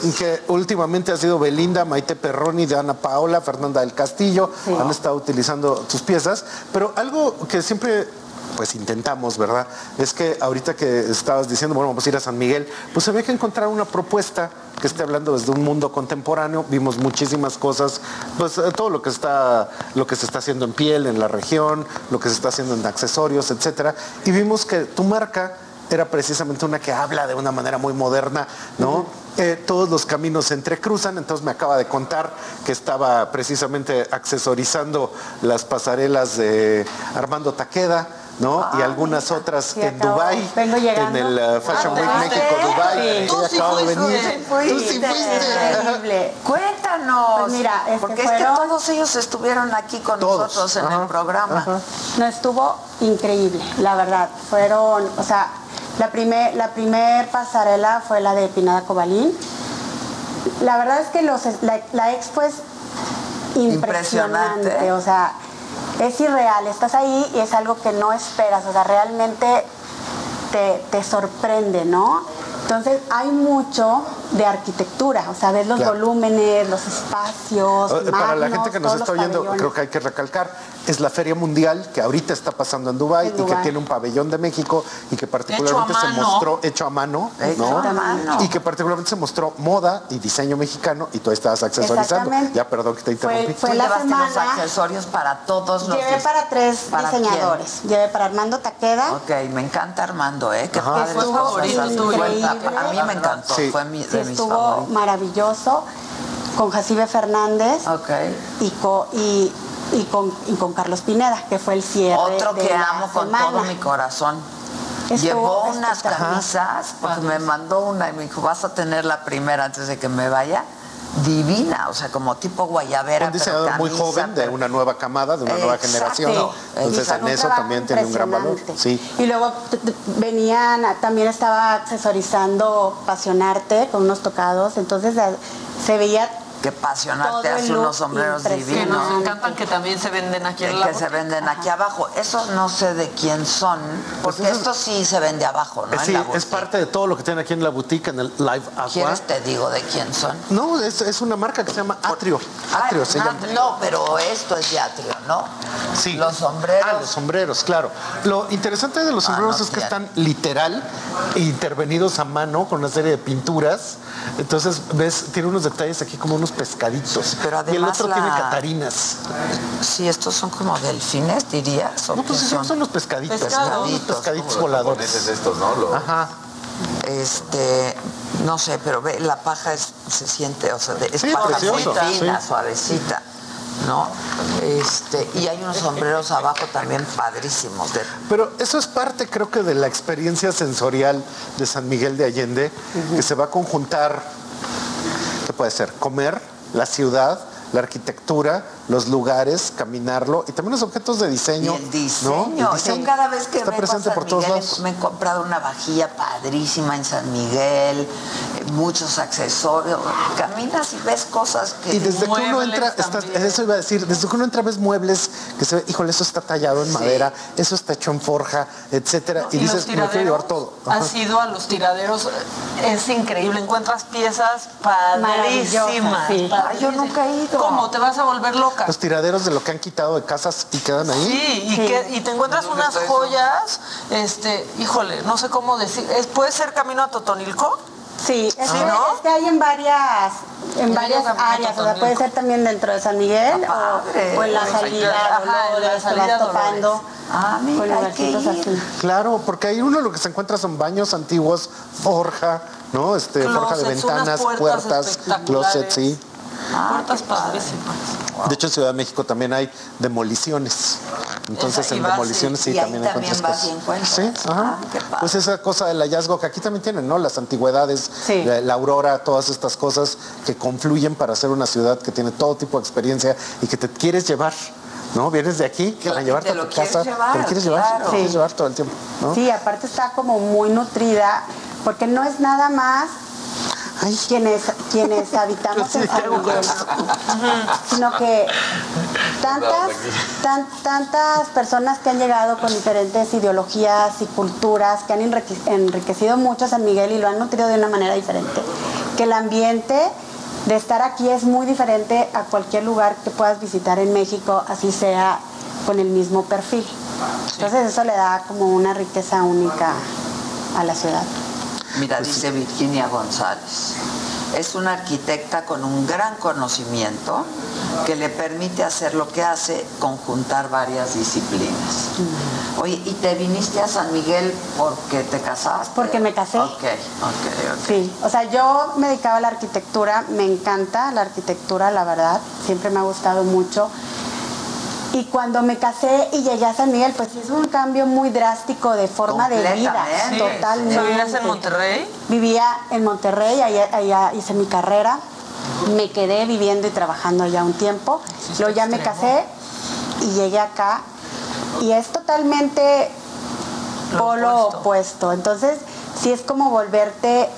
sí, que últimamente ha sido Belinda, Maite Perroni, de Ana Paola, Fernanda del Castillo, han estado utilizando tus piezas, pero algo que siempre pues intentamos, ¿verdad? Es que ahorita que estabas diciendo, bueno, vamos a ir a San Miguel, pues había que encontrar una propuesta que esté hablando desde un mundo contemporáneo. Vimos muchísimas cosas, pues eh, todo lo que está, lo que se está haciendo en piel en la región, lo que se está haciendo en accesorios, etcétera. Y vimos que tu marca era precisamente una que habla de una manera muy moderna, ¿no? Eh, todos los caminos se entrecruzan, entonces me acaba de contar que estaba precisamente accesorizando las pasarelas de Armando Taqueda, ¿no? y algunas otras sí, en Dubai, vengo en el uh, Fashion Ah, Week ¿te México? Dubai. Tú sí acaba de fuiste, venir. sí Tú sí fuiste. fuiste. Increíble. Cuéntanos. Pues mira, este, porque es que todos ellos estuvieron aquí con Todos. nosotros en Ajá, el programa. ajá. No, estuvo increíble, la verdad. Fueron, o sea, la primer, la primer pasarela fue la de Pinada Cobalín. La verdad es que los, la, la expo es impresionante. Impresionante. O sea, es irreal. Estás ahí y es algo que no esperas. O sea, realmente te, te sorprende, ¿no? Entonces hay mucho de arquitectura, o sea, ves los Claro. volúmenes, los espacios. Para la gente que nos está oyendo, pabellones. creo que hay que recalcar, es la Feria Mundial que ahorita está pasando en Dubái En y que tiene un pabellón de México y que particularmente Hecho a se mano. mostró hecho a mano, Hecho ¿no? a mano. Y que particularmente se mostró moda y diseño mexicano y tú estabas accesorizando. Ya, perdón que te interrumpí. fue Tú la llevaste los semana- accesorios para todos los Llevé para tres ¿Para diseñadores. Llevé para Armando Taqueda. Ok, me encanta Armando, ¿eh? Qué Ajá. padre Estuvo increíble. A mí me encantó, Sí. fue mi, Sí, de mis estuvo favoritos. maravilloso con Jacibe Fernández Ok. y, co- y, y con, y con Carlos Pineda, que fue el cierre. Otro de que la amo con semana. todo mi corazón. Estuvo Llevó unas camisas, porque me mandó una y me dijo, vas a tener la primera antes de que me vaya. Divina, o sea, como tipo guayabera. Un pero diseñador muy camisa, joven de una nueva camada, de una nueva generación. Entonces en eso también tiene un gran valor. Sí. Y luego venían, también estaba accesorizando Pasionarte con unos tocados, entonces se veía Que pasionarte Todo el hace unos sombreros impresionante. Que nos divinos. encantan que también se venden aquí en la Que se venden aquí abajo. Esos no sé de quién son, porque Pues eso- esto sí se vende abajo, ¿no? Eh, En Sí, la es parte de todo lo que tienen aquí en la boutique, en el Live Aqua. ¿Quieres te digo de quién son? No, es, es una marca que se llama Atrio. Atrio Ah, se ah, llama. No, pero esto es de Atrio, ¿no? Sí. Los sombreros. Ah, los sombreros, claro. Lo interesante de los Ah, sombreros no es que están literal intervenidos a mano con una serie de pinturas. Entonces, ves, tiene unos detalles aquí como unos pescaditos. Pero y el otro tiene catarinas. Sí, estos son como delfines, dirías. ¿o No, pues son los pescaditos, ¿no? Pescaditos, Los pescaditos voladores. estos, ¿no? Ajá. Este, no sé, pero ve, la paja es- se siente, o sea, de- es Sí, paja muy fina, sí. suavecita, ¿no? Este, y hay unos sombreros abajo también padrísimos. De, Pero eso es parte, creo que, de la experiencia sensorial de San Miguel de Allende, que se va a conjuntar, ¿qué puede ser? Comer, la ciudad, la arquitectura, los lugares, caminarlo y también los objetos de y diseño. diseño. El diseño Yo cada vez que está vengo a presente San por todos Miguel lados. me he comprado una vajilla padrísima en San Miguel, muchos accesorios. Caminas y ves cosas que Y desde que uno entra, estás- eso iba a decir, desde que uno entra ves muebles que se ve, híjole, eso está tallado en Sí. madera, eso está hecho en forja, etcétera, y, dices, me quiero llevar todo. Ajá. Has ido a los tiraderos, es increíble, encuentras piezas padrísimas. sí. padrísimas. Ay, yo nunca he ido. ¿Cómo? Te vas a volver loca. Los tiraderos de lo que han quitado de casas y quedan ahí. Sí, y, que- y te encuentras ¿Dónde unas eso? joyas, este, híjole, no sé cómo decir, ¿es- ¿puede ser camino a Totonilco? Sí, es, Sí, que, ¿no? es que hay en varias, en varias áreas, o sea, puede ser también dentro de San Miguel Está o, en la salida Ajá, en la Dolores, te salida vas topando Dolores. Ah, mira, con que así. Claro, porque ahí uno lo que se encuentra son baños antiguos, forja, ¿no? Este, forja de ventanas, puertas puertas, closets, sí. Puertas padrísimas. De hecho, en Ciudad de México también hay demoliciones. Entonces, en demoliciones y- sí y ahí también también encuentras vas cosas. y encuentras. Sí, ajá. Ah. Pues esa cosa del hallazgo que aquí también tienen, ¿no? Las antigüedades, Sí. la, la aurora, todas estas cosas que confluyen para hacer una ciudad que tiene todo tipo de experiencia y que te quieres llevar. ¿No? Vienes de aquí para llevarte te a lo tu quieres casa. llevar, te lo quieres llevar, claro. te lo quieres llevar todo el tiempo. ¿no? Sí, aparte está como muy nutrida, porque no es nada más quienes, quienes habitamos en San Miguel, sino que tantas, tan- tantas personas que han llegado con diferentes ideologías y culturas, que han enrique- enriquecido mucho San Miguel y lo han nutrido de una manera diferente, que el ambiente de estar aquí es muy diferente a cualquier lugar que puedas visitar en México, así sea con el mismo perfil. Entonces eso le da como una riqueza única a la ciudad. Mira, dice Virginia González. Es una arquitecta con un gran conocimiento que le permite hacer lo que hace, conjuntar varias disciplinas. Oye, ¿y te viniste a San Miguel porque te casaste? Porque me casé. Ok, ok, ok. Sí, o sea, yo me dedicaba a la arquitectura, me encanta la arquitectura, la verdad, siempre me ha gustado mucho. Y cuando me casé y llegué a San Miguel, pues sí es un cambio muy drástico de forma de vida, Completamente. totalmente. ¿Vivías en Monterrey? Vivía en Monterrey, allá, allá hice mi carrera, me quedé viviendo y trabajando allá un tiempo, luego ya me casé y llegué acá y es totalmente polo opuesto. Entonces, sí es como volverte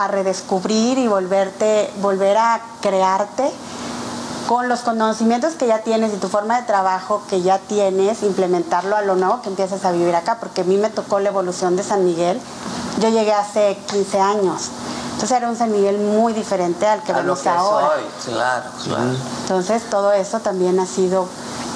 a redescubrir y volverte, volver a crearte con los conocimientos que ya tienes y tu forma de trabajo que ya tienes, implementarlo a lo nuevo que empiezas a vivir acá, porque a mí me tocó la evolución de San Miguel. Yo llegué hace 15 años. Entonces era un San Miguel muy diferente al que A lo vemos que ahora. claro, claro. Entonces todo eso también ha sido,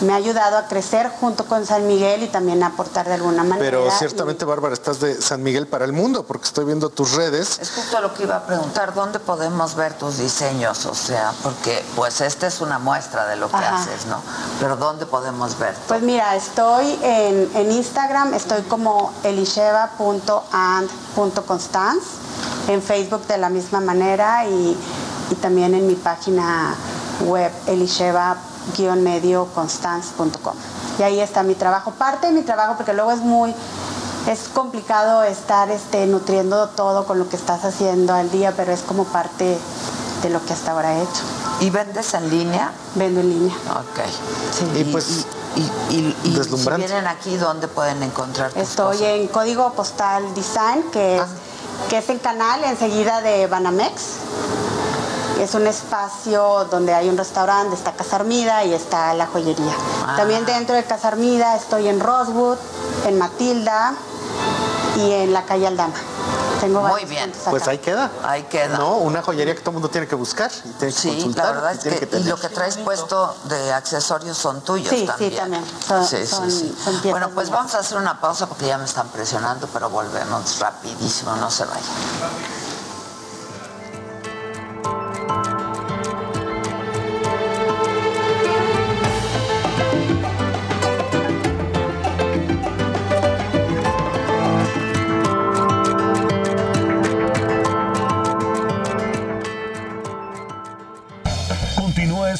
me ha ayudado a crecer junto con San Miguel y también a aportar de alguna manera. Pero Y- ciertamente, Bárbara, estás de San Miguel para el mundo, porque estoy viendo tus redes. Es justo lo que iba a preguntar, ¿dónde podemos ver tus diseños? O sea, porque pues esta es una muestra de lo que Ajá. haces, ¿no? Pero ¿dónde podemos ver? Pues mira, estoy en, en Instagram, estoy como elisheva.and.constance, en Facebook de la misma manera y, y también en mi página web elisheva-medioconstance.com. Y ahí está mi trabajo, parte de mi trabajo, porque luego es muy, es complicado estar este, nutriendo todo con lo que estás haciendo al día, pero es como parte de lo que hasta ahora he hecho. ¿Y vendes en línea? Vendo en línea. Ok. Sí. Y pues, Y, y- y si vienen aquí, ¿dónde pueden encontrar tus Estoy cosas? en Código Postal Design, que es, que es el canal enseguida de Banamex. Es un espacio donde hay un restaurante, está Casa Armida y está la joyería. También dentro de Casa Armida estoy en Rosewood, en Matilda y en la calle Aldama. Tengo Muy bien. Pues ahí queda. Ahí queda. No, una joyería que todo el mundo tiene que buscar y tiene que Sí, consultar. la verdad y es que, que y tener. lo que traes puesto de accesorios son tuyos Sí, sí, también. también. Son- sí, sí, son- sí. son Bueno, pues vamos a hacer una pausa porque ya me están presionando, pero volvemos rapidísimo, no se vayan.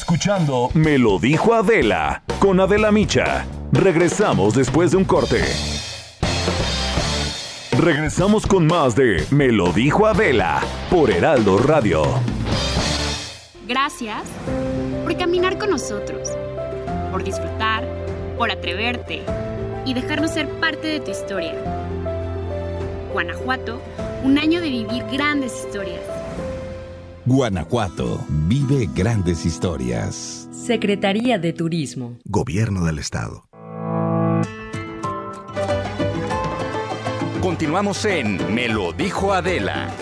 Escuchando Me lo dijo Adela con Adela Micha. Regresamos después de un corte. Regresamos con más de Me lo dijo Adela por Heraldo Radio. Gracias por caminar con nosotros, por disfrutar, por atreverte y dejarnos ser parte de tu historia. Guanajuato, un año de vivir grandes historias. Guanajuato vive grandes historias. Secretaría de Turismo. Gobierno del Estado. Continuamos en Me lo dijo Adela.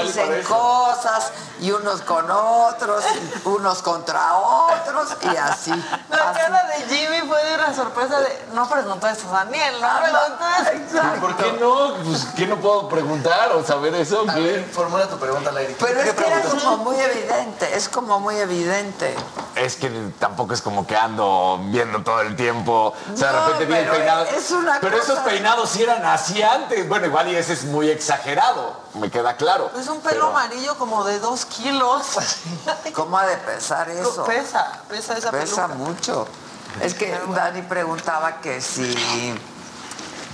Dicen cosas y unos con otros, y unos contra otros y así. La así. cara de Jimmy fue de una sorpresa de no preguntó eso Daniel, no preguntó eso. ¿Por qué no? Pues, ¿qué no puedo preguntar o saber eso? A formula tu pregunta al aire. ¿Qué- Pero es que era preguntas? como muy evidente, es como muy evidente. Es que tampoco es como que ando viendo todo el tiempo. O sea, de No, repente pero peinado. es una pero esos peinados sí eran así antes. Bueno, igual y ese es muy exagerado, me queda claro. Es un pelo Pero- amarillo como de dos kilos. ¿Cómo ha de pesar eso? Pesa, pesa esa Pesa peluca. mucho. Es que Dani preguntaba que si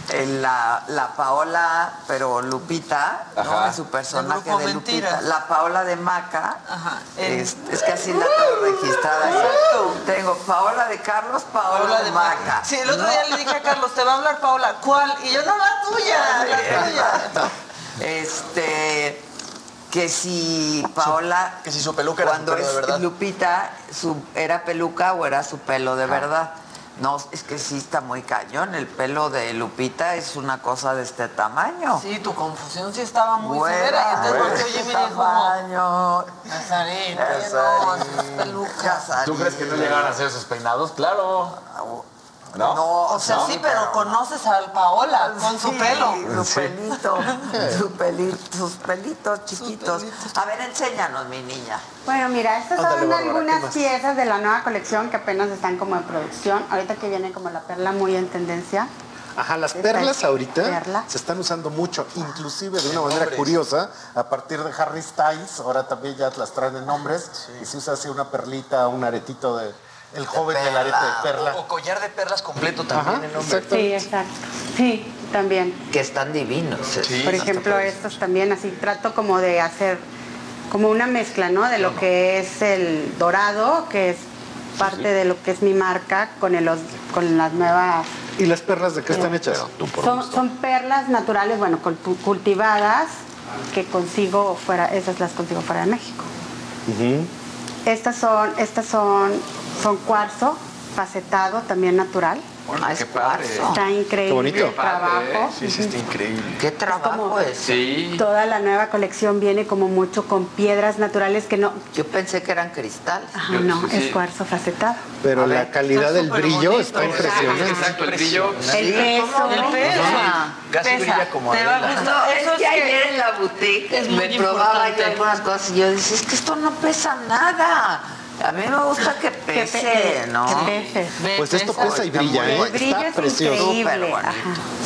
la, la Paola, pero Lupita, ¿no? Es su personaje de Lupita. La Paola de Maca. Ajá, el- Es, es que así la tengo registrada. Exacto. Tengo Paola de Carlos, Paola, Paola de, de Maca. Maca. Sí, el otro ¿no? día le dije a Carlos, te va a hablar Paola. ¿Cuál? Y yo, no, la tuya, la tuya. Este, que si Paola, que si su peluca era su cuando pelo de es verdad. Lupita, su, era peluca o era su pelo de verdad. No, es que sí está muy cañón. El pelo de Lupita es una cosa de este tamaño. Sí, tu confusión sí estaba muy Güera, severa. Y entonces este dijo, tamaño. Nazarín, Nazarín. no, esas pelucas. ¿Tú crees que no llegaron a hacer esos peinados? Claro. ¿No? No, O sea, no, sí, pero conoces al Paola con su pelo. Su pelito, su pelito, sus pelitos chiquitos. A ver, enséñanos, mi niña. Bueno, mira, estas Ándale, son Bárbara, ¿qué algunas piezas de la nueva colección que apenas están como en producción. Ahorita que viene como la perla muy en tendencia. Ajá, las perlas ahorita perla. se están usando mucho, inclusive de una manera curiosa, a partir de Harry Styles, ahora también ya las traen en nombres, y se usa así una perlita, un aretito de el joven del arete de perla. O collar de perlas completo también Ajá, en nombre. exacto. Sí, exacto. Sí, también. Que están divinos. Sí. Por ejemplo, estos también, así trato como de hacer como una mezcla, ¿no? De lo que es el dorado, que es parte de lo que es mi marca, con, el, con las nuevas... ¿Y las perlas de qué están hechas? Son, son perlas naturales, bueno, cul- cultivadas, que consigo fuera, esas las consigo fuera de México. Estas son, estas son, son cuarzo facetado, también natural. Ah, es cuarzo. Está increíble Qué bonito. el trabajo. Sí, sí, está increíble. ¿Qué trabajo es? Sí. Toda la nueva colección viene como mucho con piedras naturales que no, Yo pensé que eran cristales. ajá, no, es cuarzo facetado. Pero A la ver, calidad del brillo bonito. está impresionante. Exacto, el brillo. El peso, El peso. Casi Pesa. brilla como Te va. No, Eso es que ayer en la boutique es me probaba yo algunas cosas y yo decía, es que esto no pesa nada. A mí me gusta que Que pese, pe- ¿no? que pese. Pues esto pesa y brilla, ¿eh? Está es precioso. increíble.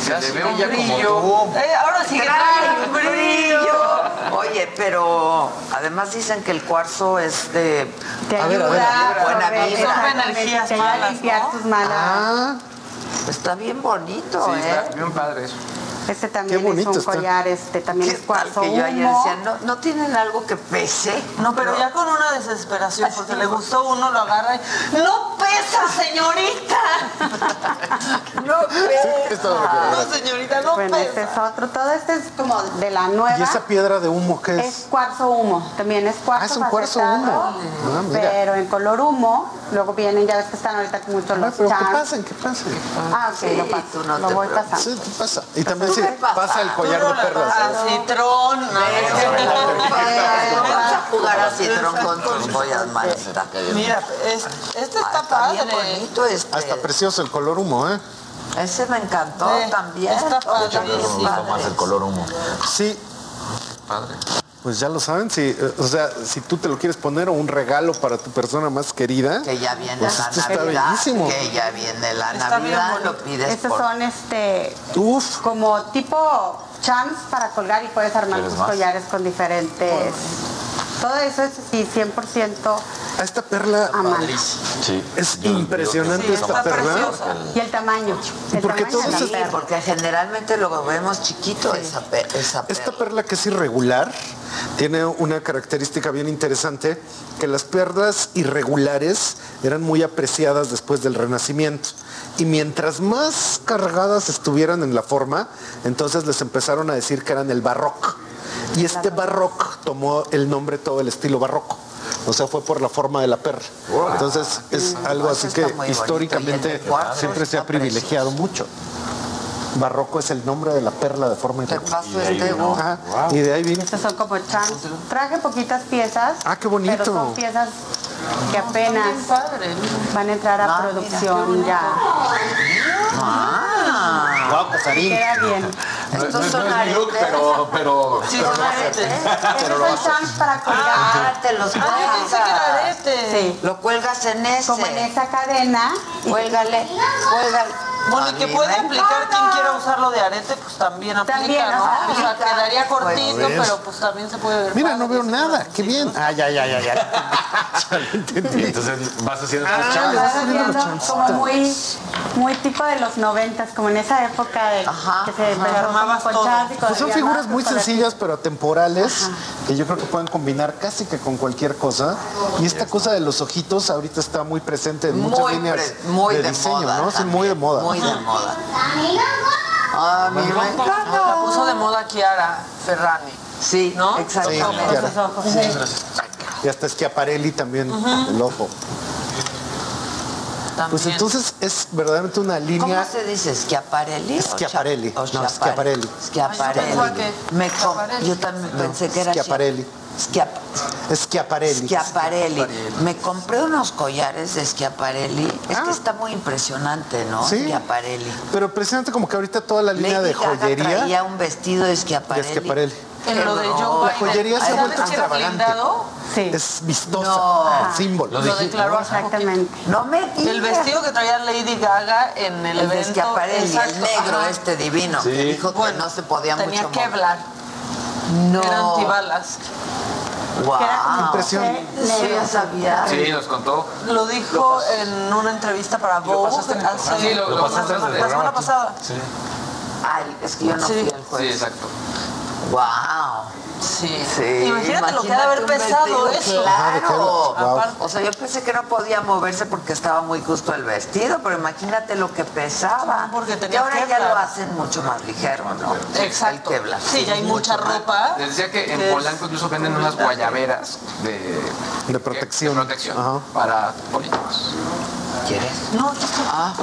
Se le ve un como brillo. tú. Eh, ahora sí que Trae brillo. Oye, pero además dicen que el cuarzo es de Te A ver, a ver. ayuda Buena vibra. energías te ayuda a malas, limpiar ¿no? tus malas. Ah, está bien bonito, Sí, ¿eh? está bien padre eso. Este también Qué bonito es un está. collar, este también ¿Qué es tal cuarzo que yo ayer humo. decía, ¿no, ¿no tienen algo que pese? No, pero ya con una desesperación, porque le gustó uno, lo agarra y ¡No pesa, señorita! No que- No, señorita, no Bueno, este pesa. es otro. Todo este es como de la nueva. ¿Y esa piedra de humo qué Es es? cuarzo humo, también es cuarzo Ah, es un cuarzo humo. Ah, mira. pero en color humo. Luego vienen, ya ves que están ahorita mucho Ah, los pero que pasen, que pasen. Ah, ok, Sí, lo paso, tú no lo te voy preocupes. pasando. Sí, ¿qué pasa? Y también tú sí, pasa. pasa el collar de perlas. A citrón. a Vamos a jugar a citrón con tus joyas, manita. Mira, es- este Ah, está padre. bonito este. Ah, está precioso el color humo, ¿eh? Ese me encantó Sí, también. está padre. más el color humo. Sí, Padre. Pues ya lo saben, si, eh, o sea, si tú te lo quieres poner o un regalo para tu persona más querida, Que ya viene pues la esto está Navidad. bellísimo. Que ya viene la Está Navidad, lo pides Estos por... son este Uf, como tipo charms para colgar y puedes armar ¿Quieres tus collares con diferentes. Todo eso es sí 100% a esta perla. Sí. es impresionante Sí, esta perla. preciosa. Y el tamaño. El Porque tamaño perla. Generalmente lo vemos chiquito esa, pe- esa Esta perla. perla que es irregular tiene una característica bien interesante, que las perlas irregulares eran muy apreciadas después del Renacimiento. Y mientras más cargadas estuvieran en la forma, entonces les empezaron a decir que eran el barroco. Y este barroco tomó el nombre todo el estilo barroco. O sea, fue por la forma de la perla. Entonces es algo así que históricamente siempre se ha privilegiado mucho. Barroco es el nombre de la perla de forma Te irregular. paso este Hugo. Ajá, Y de ahí vino. Estos son como charms. Traje poquitas piezas. Ah, qué bonito. Pero son piezas que apenas van a entrar a Ah, mira, producción ya. Ah, Guau, Casarín. Queda bien. estos son mi look, aretes. pero, pero, Sí, pero son no aretes. Esos son charms para colgar. Ah, te los Ah, yo pensé que era cuelgas. arete. Sí. Lo cuelgas en ese. Como en esa cadena. y- Cuélgale, cuélgale. Bueno, y que puede aplicar quien quiera usarlo de arete, pues también aplica, También, ¿no? O sea, quedaría cortito, Pues, pero pues también se puede ver. Mira, padre, no veo nada. Qué bien. Ah, ya, ya, ya, ya. Ya lo entendí. Entonces vas haciendo Ah, como muy, muy tipo de los noventas, como en esa época de Ajá, que se Armabas con todo. Pues son figuras muy las- sencillas pero atemporales que yo creo que pueden combinar casi que con cualquier cosa. Y esta cosa de los ojitos ahorita está muy presente en muchas Muy, líneas pre- muy de, de, diseño, moda. ¿no? Sí, muy de moda. Muy de moda. A mí me La encanta. puso de moda Chiara Ferrani. Sí, ¿No? exactamente. Sí. Y hasta Schiaparelli también, el ojo. También. Pues entonces es verdaderamente una ¿Cómo línea. se dice? ¿Schiaparelli? Schiaparelli. O No, Schiaparelli. Schiaparelli. Ay, yo Me Schiaparelli. yo también pensé que era Schiaparelli. Schiap- Schiaparelli. Schiaparelli. Me compré unos collares de Schiaparelli. Es Ah. que está muy impresionante, ¿no? Sí. Schiaparelli. Pero precisamente como que ahorita toda la línea Lady de Gaga joyería traía un vestido de de Schiaparelli. Schiaparelli. En lo de Joe La joyería se ha ¿Sabes vuelto que extravagante. Sí, Es vistosa, No. símbolo. Lo declaró exactamente. No me digas. El vestido que traía Lady Gaga en el, El evento. Schiaparelli, el negro ajá. este divino. Sí. que Dijo que Bueno, no se podía Tenía mucho Kevlar. No. Era antibalas. Wow. Que era como Impresión. Sí, ya sabía. Sí, nos contó. Lo dijo en una entrevista para Vogue hace. Sí, lo- lo la pasaste la programa semana pasada. Sí, Ay, es que yo no Sí. fui sí, jueves. exacto. Wow. Sí. Sí, Imagínate lo que ha de haber pesado eso. Claro. Aparte- O sea, yo pensé que no podía moverse porque estaba muy justo el vestido, pero imagínate lo que pesaba. Porque que tenía ahora ya lo hacen mucho más ligero, ¿no? Exacto. El Kevlar. Sí, ya hay mucha más. ropa. Les decía que que en Polanco incluso venden unas guayaberas de, De protección. de protección Ajá. para políticos. ¿Quieres? No, ya está. Ah,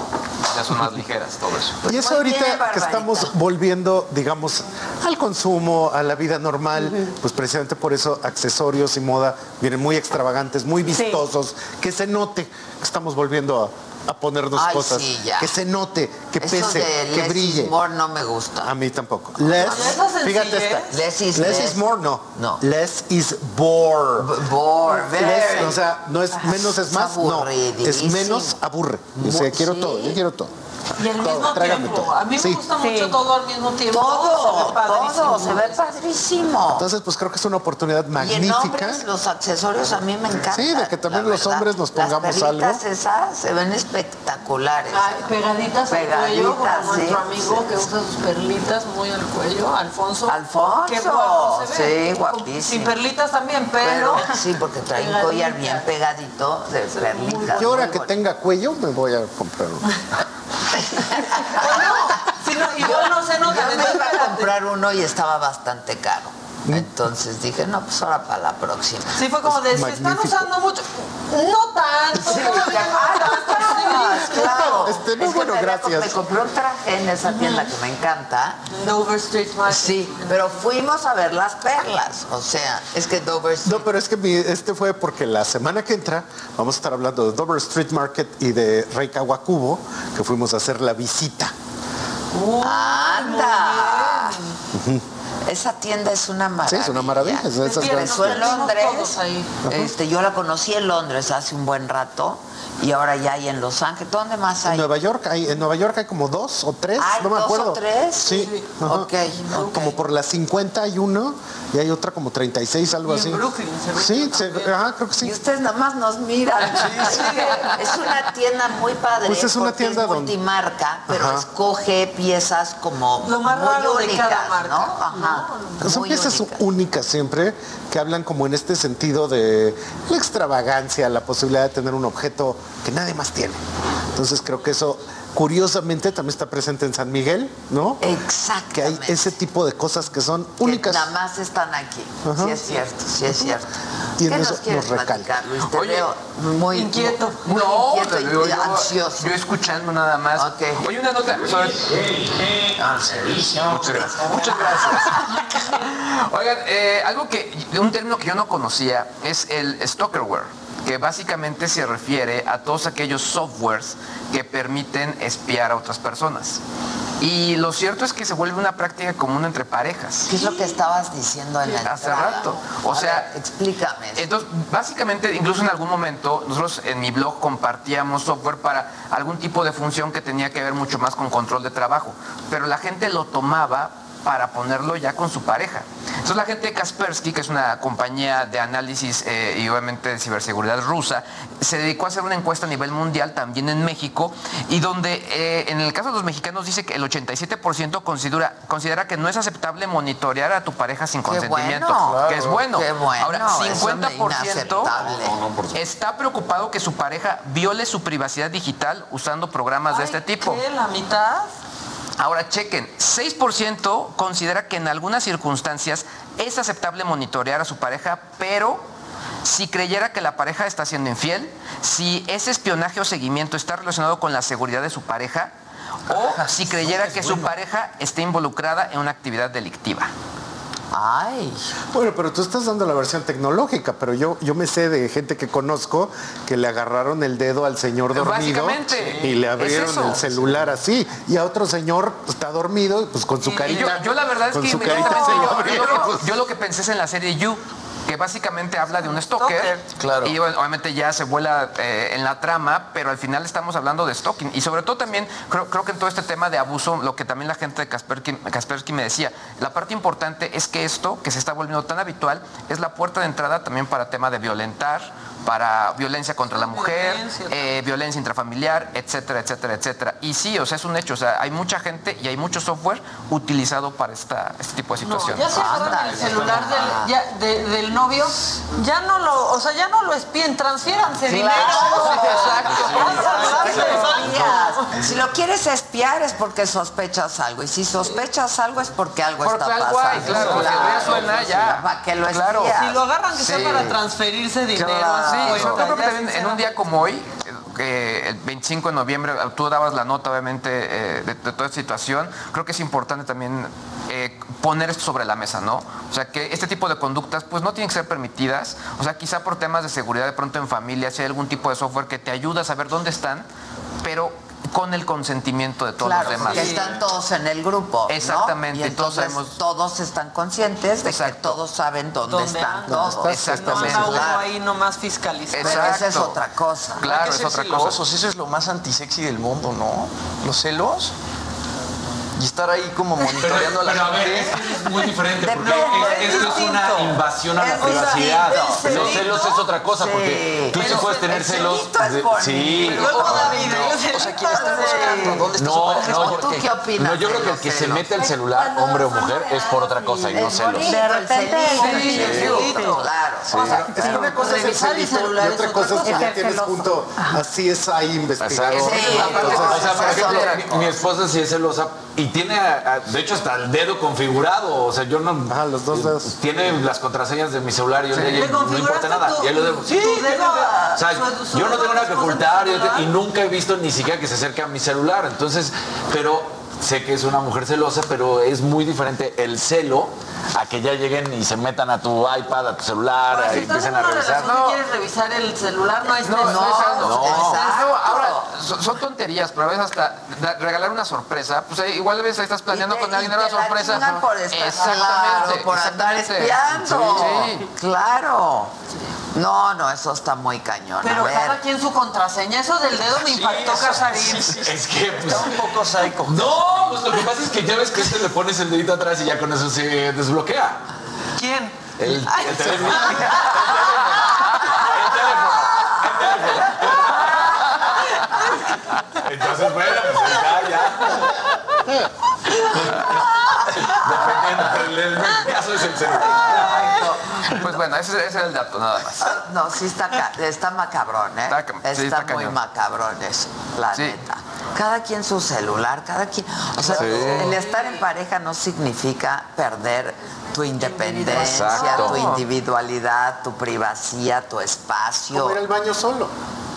Ya son más ligeras todo eso. Y eso Muy ahorita bien, que estamos volviendo, digamos, al consumo, a la vida normal, pues precisamente por eso accesorios y moda vienen muy extravagantes, muy vistosos, que se note que estamos volviendo a, a ponernos Ay, cosas, sí, ya. que se note, que eso pese, de que less is brille. more no me gusta. A mí tampoco. Less, esa fíjate esta. Less is less less. is more, no. No. Less is bore. B- Bore, Less, o sea, no es menos es Es más, no. Es menos aburre. O sea, quiero sí. todo, yo quiero todo. Y al Todo, mismo tráigame tiempo. todo. A mí Sí. me gusta Sí. mucho todo al mismo tiempo. Todo, se ve todo, se ve padrísimo. Entonces, pues creo que es una oportunidad y en magnífica. hombres, los accesorios a mí me encantan. Sí, de que también los verdad. hombres nos pongamos Las algo. perlitas esas se ven espectaculares. Ay, pegaditas, al cuello, como Pegaditas, nuestro sí, amigo sí, que usa sus perlitas muy al cuello, Alfonso. Alfonso, Qué guapo se ve. sí, guapísimo. Sin perlitas también, Pero pero... sí, porque trae un collar bien pegadito de perlitas. Y ahora que tenga cuello, me voy a comprar uno. Si no, igual no se nota. Yo me iba a comprar uno y estaba bastante caro. Entonces dije, no, pues ahora para la próxima. Sí, fue como de, se están usando mucho. No tanto, Sí, todavía ah, no sí. Este, no, claro. Es que bueno, me gracias. Me compré un traje en esa tienda que me encanta. Dover Street Market. Sí, pero fuimos a ver las perlas. O sea, es que Dover Street No, pero es que mi- este fue porque la semana que entra vamos a estar hablando de Dover Street Market y de Rey Kawakubo, que fuimos a hacer la visita. ¡Anda! Esa tienda es una maravilla. Sí, es una maravilla. es de esas Bien, grandes Empezó en Estuvimos Londres. todos ahí. Este, yo la conocí en Londres hace un buen rato y ahora ya hay en Los Ángeles. ¿Dónde más En hay? Nueva York hay, en Nueva York hay como dos o tres, ¿Hay no me dos acuerdo. o tres? Sí. Sí. ajá. Ok. Como por las 50 hay uno y hay otra como 36, algo Y en así. Brooklyn se ve Sí, se- ajá, creo que Y sí. ustedes nada más nos miran. es una tienda muy padre. Pues es una tienda es donde- multimarca, pero Ajá. escoge piezas como Lo más muy raro de únicas, cada marca, ¿no? Ajá. Son piezas únicas. únicas siempre que hablan como en este sentido de la extravagancia, la posibilidad de tener un objeto que nadie más tiene. Entonces creo que eso curiosamente también está presente en San Miguel, ¿no? Que hay Exactamente. ese tipo de cosas que son Que únicas. nada más están aquí. Ajá. Sí es cierto, sí es cierto. Y en ¿Qué eso nos quieres nos recalca. platicar, Luis? Te Oye, veo muy inquieto. Muy No, inquieto te digo, y yo, ansioso. yo escuchando nada más. Ok. Oye, una nota sobre... Ah, Muchas gracias. Muchas gracias. Oigan, eh, algo que, un término que yo no conocía es el stalkerware, que básicamente se refiere a todos aquellos softwares que permiten espiar a otras personas. Y lo cierto es que se vuelve una práctica común entre parejas. ¿Qué es lo que estabas diciendo en la Hace entrada? rato. O A sea, ver, explícame. Entonces, básicamente, incluso en algún momento, nosotros en mi blog compartíamos software para algún tipo de función que tenía que ver mucho más con control de trabajo, pero la gente lo tomaba para ponerlo ya con su pareja. Entonces la gente de Kaspersky, que es una compañía de análisis eh, y obviamente de ciberseguridad rusa, se dedicó a hacer una encuesta a nivel mundial, también en México, y donde eh, en el caso de los mexicanos dice que el 87% considera, considera que no es aceptable monitorear a tu pareja sin Qué consentimiento, bueno. que es bueno. Qué bueno, Ahora, eso es 50% inaceptable. está preocupado que su pareja viole su privacidad digital usando programas de este tipo. ¿qué? ¿La mitad? Ahora chequen, 6% considera que en algunas circunstancias es aceptable monitorear a su pareja, pero si creyera que la pareja está siendo infiel, si ese espionaje o seguimiento está relacionado con la seguridad de su pareja, o si creyera que su pareja está involucrada en una actividad delictiva. Ay. Bueno, pero tú estás dando la versión tecnológica, pero yo, yo me sé de gente que conozco que le agarraron el dedo al señor dormido y le abrieron el celular así. Y a otro señor está dormido, pues con su yo, carita. yo la verdad es que yo, yo lo que pensé es en la serie You, que básicamente habla de un stalker. Claro. Y bueno, obviamente ya se vuela eh, en la trama, pero al final estamos hablando de stalking. Y sobre todo también, creo, creo que en todo este tema de abuso, lo que también la gente de Kaspersky, Kaspersky me decía, la parte importante es que esto, que se está volviendo tan habitual, es la puerta de entrada también para tema de violentar para violencia contra la mujer, eh, violencia intrafamiliar, etcétera, etcétera, etcétera. Y sí, o sea, es un hecho, o sea, hay mucha gente y hay mucho software utilizado para esta, este tipo de No, situaciones. ya se agarran el celular del, ya- de- del novio, ya no lo, o sea, ya no lo espíen, transfiéranse dinero. Espías. Si lo quieres espiar es porque sospechas algo. Y si sospechas algo es porque algo Porque está algo hay, pasando. claro, si ya suena, ya. ¿Para que lo Claro. Si lo agarran que Sí. sea para transferirse dinero. Claro. Sí, a su yo creo que también en un día como hoy, eh, que el 25 de noviembre, tú dabas la nota obviamente eh, de, de toda esta situación, creo que es importante también eh, poner esto sobre la mesa, ¿no? O sea, que este tipo de conductas pues no tienen que ser permitidas, o sea, quizá por temas de seguridad de pronto en familia, si hay algún tipo de software que te ayuda a saber dónde están, pero con el consentimiento de todos Claro, los demás. porque están todos en el grupo. ¿no? Exactamente, Y todos sabemos- todos están conscientes de que todos saben dónde, ¿Dónde están todos. Exactamente. No anda uno ahí nomás fiscalizando. Pero esa es otra cosa. Claro, que es otra cosa. celosos, Eso es lo más antisexy del mundo, ¿no? Los celos. Y estar ahí como monitoreando a la Pero a ver, gente. es muy diferente De porque pronto, es- es esto es una invasión a la privacidad. Los celos es otra cosa porque tú sí Pero puedes tener el celos. de- sí. Luego da videos. O sea, ¿quién está buscando? ¿Dónde está su No, pareja? no, ¿Por yo, qué? no, yo creo que el que se mete el celular, hombre o mujer, es por otra cosa y no celos. De repente Sí, sí. claro. Sí. O sea, Es que una cosa es el celito y otra cosa es que ya tienes junto así es ahí. Entonces, o sea, por ejemplo, mi esposa sí es celosa y tiene, a- a- de hecho, hasta el dedo configurado. O sea, yo no. Ah, los dos dedos. Tiene las contraseñas de mi celular y yo le digo, ¿Le no importa nada. tu- y lo dejo. Sí, dedo a- o sea, su- su yo no tengo nada que ocultar y nunca he visto ni siquiera que se acerque a mi celular. Entonces, pero sé que es una mujer celosa, pero es muy diferente el celo a que ya lleguen y se metan a tu iPad, a tu celular y si empiecen en a revisar. y quieres revisar el celular, no hay No, no. No. No, ahora, son, son tonterías, pero a veces hasta regalar una sorpresa, pues igual a veces estás planeando con alguien una te la sorpresa. por estar- exactamente. por andar espiando. Sí. Claro. No, no, eso está muy cañón. Pero a ver. cada quien su contraseña. Eso del dedo me impactó, Casarín. Es que pues, un poco psycho. No, pues lo que pasa es que ya ves que este le pones el dedito atrás y ya con eso se desbloquea. ¿Quién? El, Ay, el sí. teléfono. Entonces, bueno, pues ya, ya. Dependiendo, el, el caso es el celular. Pues bueno, ese, ese es el dato, nada más. No, sí está, está macabrón, ¿eh? Está ca- sí, está, está muy macabrón eso, la Sí. neta. Cada quien su celular, cada quien. O sea, Sí. el estar en pareja no significa perder tu independencia, Exacto. tu individualidad, tu privacidad, tu espacio. Como ir al baño solo.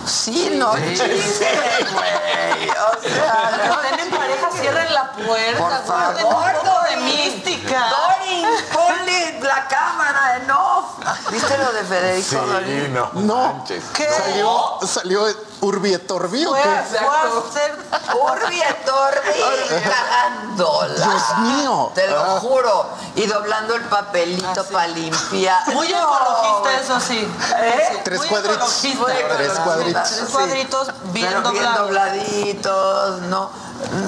Sí, no Sí. chiste, güey. O sea, Cuando estén en pareja, cierren la puerta. Por favor, un poco de Dorin. mística. Dorin, ponle la cámara en off. ¿Viste lo de Federico Sí, Dorin? no. No. manches. Salió, salió Urbi et Orbi, ¿o Fue, qué? fue a hacer Urbi et Orbi, cagándola. Dios mío. Te lo Ah. juro. Y doblando el papelito para limpiar. Muy No, ecologista, eso sí. ¿Eh? Tres Muy cuadritos. ecologista. Tres cuadritos. Tres cuadritos bien Pero bien doblados. dobladitos, no.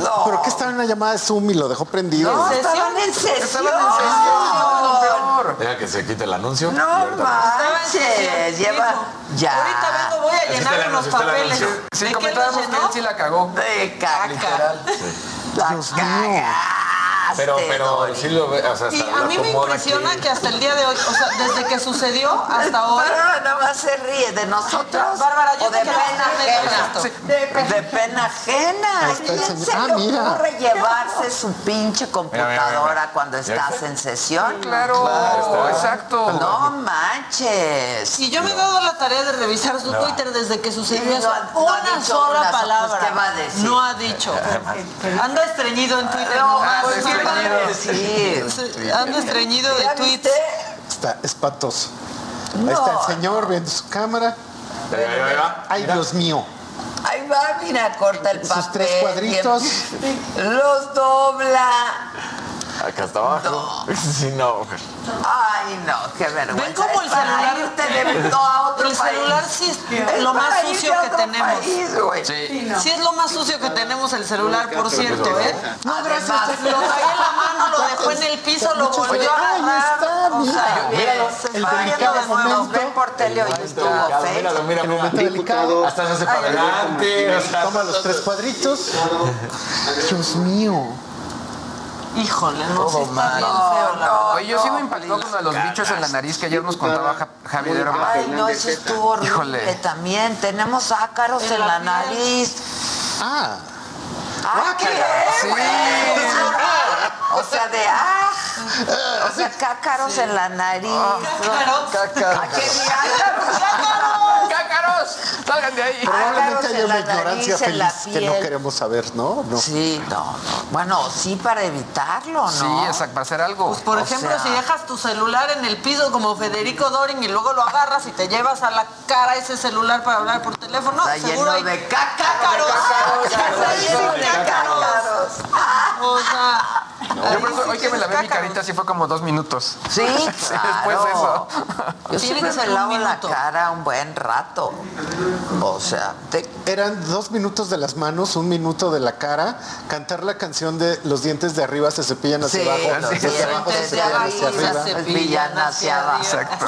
No. ¿Pero qué estaba en una llamada de Zoom y lo dejó prendido? No, ¿Sesión? estaban en sesión. Estaban en sesión, peor. Deja que se quite el anuncio. No manches. Lleva. Ya. Ahorita vengo, voy a llenar el unos anuncio, está el papeles. Sí, ¿De qué comentábamos los que él sí la cagó. De caca. La Dios mío. cagaste, Pero, pero Doris. sí lo ve, o sea, hasta Y a mí me impresiona aquí. que hasta el día de hoy, o sea, desde que sucedió hasta hoy, Pero nada más se ríe de nosotros. Bárbara, yo o de pena de ajena. esto. De, de pena ajena. Ahí está el ¿Quién señor. se Ah, le mira. ocurre llevarse su pinche computadora mira, mira. cuando estás en sesión? Claro, exacto. No manches. y yo me he dado la tarea de revisar su Twitter desde que sucedió Sí, eso. no ha- no ha una sola una so- palabra. pues, ¿qué va a decir? No ha dicho. Anda estreñido en Twitter. No, nomás. pues, ¿qué va a Anda- decir? Anda estreñido de ¿Ya tweets. Está espantoso. Ahí está el señor viendo su cámara. Ahí va, ahí va, ahí va. Ay, Dios mío. Ahí va, mira, corta el papel. Sus tres cuadritos. Los dobla. Acá está abajo. Sí, no. mujer. Ay, no, qué vergüenza. ¿Ven cómo el celular irte de- no, a otro El país. celular sí es Es lo más sucio que tenemos. país. Sí. Sí es lo más sucio que tenemos el celular, por cierto, ¿eh? No, Además, lo traía en la mano, lo dejó en el piso, lo volvió a Ahí agarrar. está, O sea, mira. míralo, El está delicado de nuevo. Nos ven por tele hoy estuvo mira, El mira. momento delicado. Hasta se hace para adelante. Toma los tres cuadritos. Dios mío. Híjole, no, sí Todo mal. bien feo, la verdad. Oye, yo sigo impactado con lo de los bichos en la nariz que ayer nos contaba Ja- Javier. Ay, no, eso estuvo horrible Híjole. también. Tenemos ácaros en, En la nariz. Ah. ¡Ah, qué Sí. O sea, de ah. O sea, cácaros en la nariz. Cácaros. ¿A qué dirán? ¡Cácaros! ¡Salgan de ahí! Probablemente Ácaros haya una la ignorancia feliz que no queremos saber, ¿no? no. Sí, no, no. Bueno, sí para evitarlo, ¿no? Sí, exacto, para hacer algo. Pues por O ejemplo, sea- si dejas tu celular en el piso como Federico Doring y luego lo agarras y te llevas a la cara ese celular para hablar por teléfono, Está seguro lleno hay de caca, cácaros. de cácaros. O sea, Yo por eso, hoy que me lavé mi carita sí fue como dos minutos. Sí, Después de claro. eso. Yo siempre que me lavo la cara un buen rato. O sea, te- Eran dos minutos de las manos, un minuto de la cara, cantar la canción de los dientes de arriba se cepillan hacia Sí, abajo, los de abajo se dientes de cepillan hacia arriba se cepillan hacia abajo. Exacto.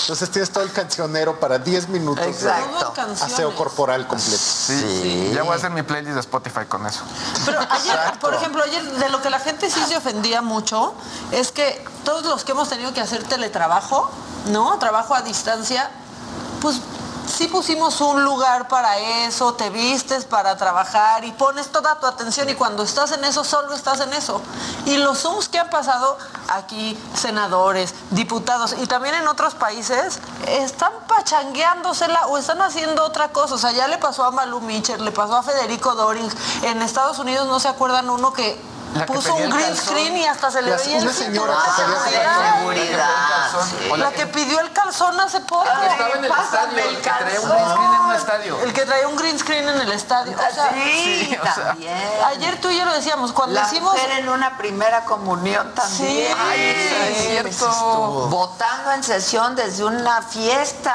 Entonces tienes todo el cancionero para 10 minutos Exacto. de aseo corporal completo. Sí. Ya voy a hacer mi playlist de Spotify con eso. Pero ayer, por ejemplo, ayer de lo que la gente sí se ofendía mucho es que todos los que hemos tenido que hacer teletrabajo, ¿no? Trabajo a distancia, pues sí pusimos un lugar para eso, te vistes para trabajar y pones toda tu atención y cuando estás en eso, solo estás en eso. Y los Zooms que han pasado aquí, senadores, diputados y también en otros países, están pachangueándosela o están haciendo otra cosa. O sea, ya le pasó a Malu Mitchell, le pasó a Federico Doring. En Estados Unidos no se acuerdan uno que La puso un green screen y hasta se le La- veía una el señora cinturón que de pedía La la que pidió el calzón hace poco. La estaba en el estadio, el que traía un green screen en un estadio. El que traía un green screen en el estadio. O sea, sí, ayer tú y yo lo decíamos, cuando La hicimos... mujer en una primera comunión también. Sí. Ay, sí, es cierto. Votando en sesión desde una fiesta.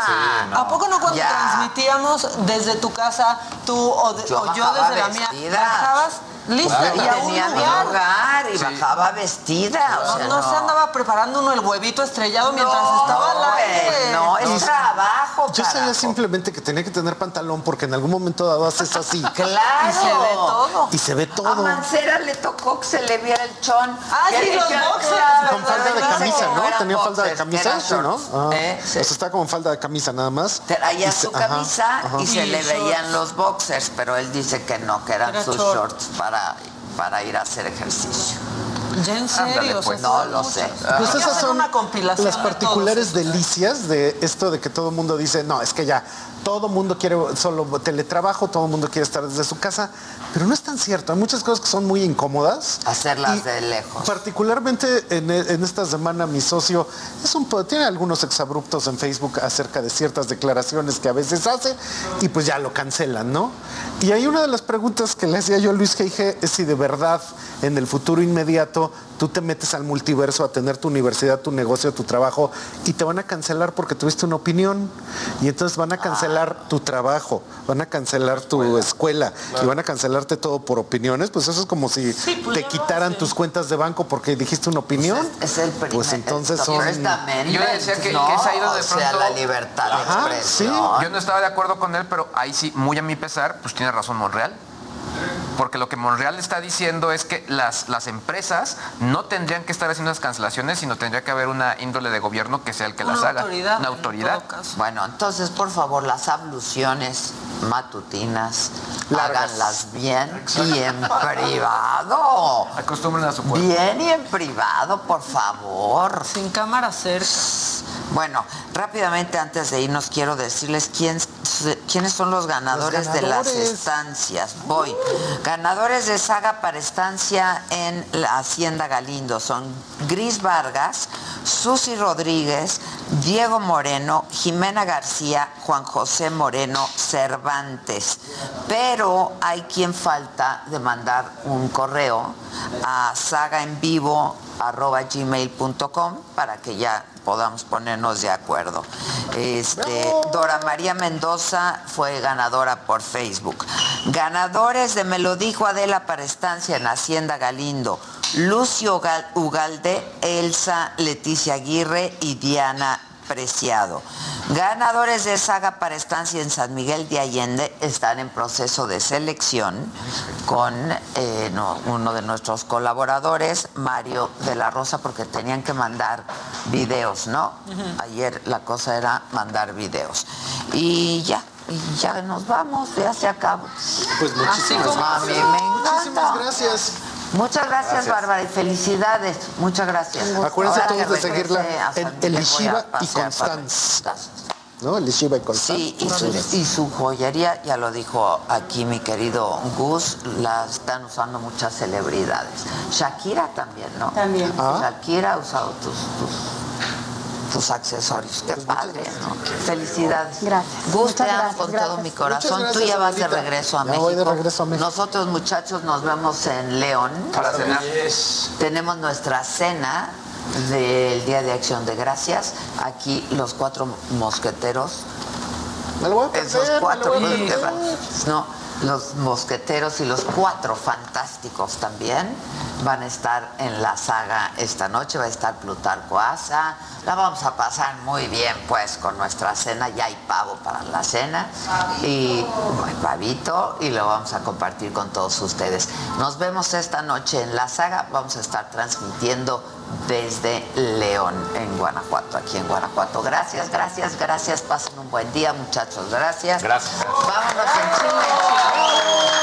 ¿A poco no cuando transmitíamos desde tu casa, tú o, Yo desde la mía? Bajabas lista Y y a un tenía mi lugar. lugar y Sí. bajaba vestida. O sea, no, se andaba preparando uno el huevito estrellado mientras No, estaba al aire. No, es trabajo. Yo sabía simplemente que tenía que tener pantalón porque en algún momento dado haces así. Claro. Y se ve todo. Y se ve A todo. Mancera le tocó que se le viera el chón. Ah, sí, los quedara boxers, claro, Con falda de camisa, No Tenía falda de camisa, ¿no? shorts. Ah, Eh, sí. O sea, estaba con falda de camisa nada más. Traía su camisa y se le veían los boxers, pero él dice que no, que eran Era sus short. shorts para, para ir a hacer ejercicio. Ya en serio, Ándale, pues. No lo muchas. sé. Pues esas son una compilación las particulares delicias de esto de que todo el mundo dice, no, es que ya todo mundo quiere solo teletrabajo, todo mundo quiere estar desde su casa, pero no es tan cierto. Hay muchas cosas que son muy incómodas. Hacerlas Y de lejos. Particularmente en, en esta semana mi socio es un tiene algunos exabruptos en Facebook acerca de ciertas declaraciones que a veces hace y pues ya lo cancelan, ¿no? Y hay una de las preguntas que le hacía yo a Luis G.I.G. es si de verdad en el futuro inmediato tú te metes al multiverso a tener tu universidad, tu negocio, tu trabajo y te van a cancelar porque tuviste una opinión y entonces van a cancelar tu trabajo, van a cancelar tu escuela y van a cancelarte todo por opiniones, pues eso es como si Sí, pues te quitaran tus cuentas de banco porque dijiste una opinión. Es el primer. Pues entonces el son- Yo le decía que- no, que es ahí donde o de sea, pronto- la libertad Ajá, de expresión. Yo no estaba de acuerdo con él, pero ahí sí, muy a mi pesar, pues tiene razón Monreal. Porque lo que Monreal está diciendo es que las, las empresas no tendrían que estar haciendo las cancelaciones, sino tendría que haber una índole de gobierno que sea el que Una las haga. autoridad, Una en autoridad. todo caso. Bueno, entonces, por favor, las abluciones matutinas, Largas. háganlas bien y en privado. Acostumbren a su cuerpo. Bien y en privado, por favor. Sin cámara cerca. Bueno, rápidamente antes de irnos quiero decirles quién, quiénes son los ganadores, Los de las estancias. Voy. Ganadores de saga para estancia en la Hacienda Galindo son Gris Vargas, Susi Rodríguez, Diego Moreno, Jimena García, Juan José Moreno Cervantes. Pero hay quien falta de mandar un correo a sagaenvivo.gmail.com para que ya podamos ponernos de acuerdo. Este, Dora María Mendoza fue ganadora por Facebook. Ganadores de Me lo dijo Adela para estancia en Hacienda Galindo. Lucio Ugal- Ugalde, Elsa Leticia Aguirre y Diana Preciado. Ganadores de saga para estancia en San Miguel de Allende están en proceso de selección con eh, no, uno de nuestros colaboradores, Mario de la Rosa, porque tenían que mandar videos, ¿no? Ayer la cosa era mandar videos. Y ya, y ya nos vamos, ya se acabó. Pues muchísimas Así como a mí gracias. me encanta. Muchísimas gracias. Muchas gracias, Gracias. Bárbara, y felicidades. Muchas gracias. Acuérdense Ahora todos de seguirla en el voy a Yeshiva y Constanz. ¿No? El y Constanz. Sí, y su, y su joyería, ya lo dijo aquí mi querido Gus, la están usando muchas celebridades. Shakira también, ¿no? También. Ah. Shakira ha usado tus, tus, tus accesorios. Qué padre, ¿no? Felicidades. Gracias. Con gracias. todo mi corazón. Tú ya vas de regreso a Ya México. voy de regreso a México. Nosotros, muchachos, nos vemos en León. Para cenar. Tenemos nuestra cena del Día de Acción de Gracias. Aquí los cuatro mosqueteros. Me lo voy a perder, Esos me lo cuatro. voy a porque perder. van- No, los mosqueteros y los cuatro fantásticos también van a estar en la saga esta noche. Va a estar Plutarco Asa. La vamos a pasar muy bien, pues, con nuestra cena. Ya hay pavo para la cena. Y hay pavito. Y lo vamos a compartir con todos ustedes. Nos vemos esta noche en la saga. Vamos a estar transmitiendo desde León, en Guanajuato, aquí en Guanajuato. Gracias, gracias, gracias. Pasen un buen día, muchachos. Gracias. Gracias. Vámonos en Chile.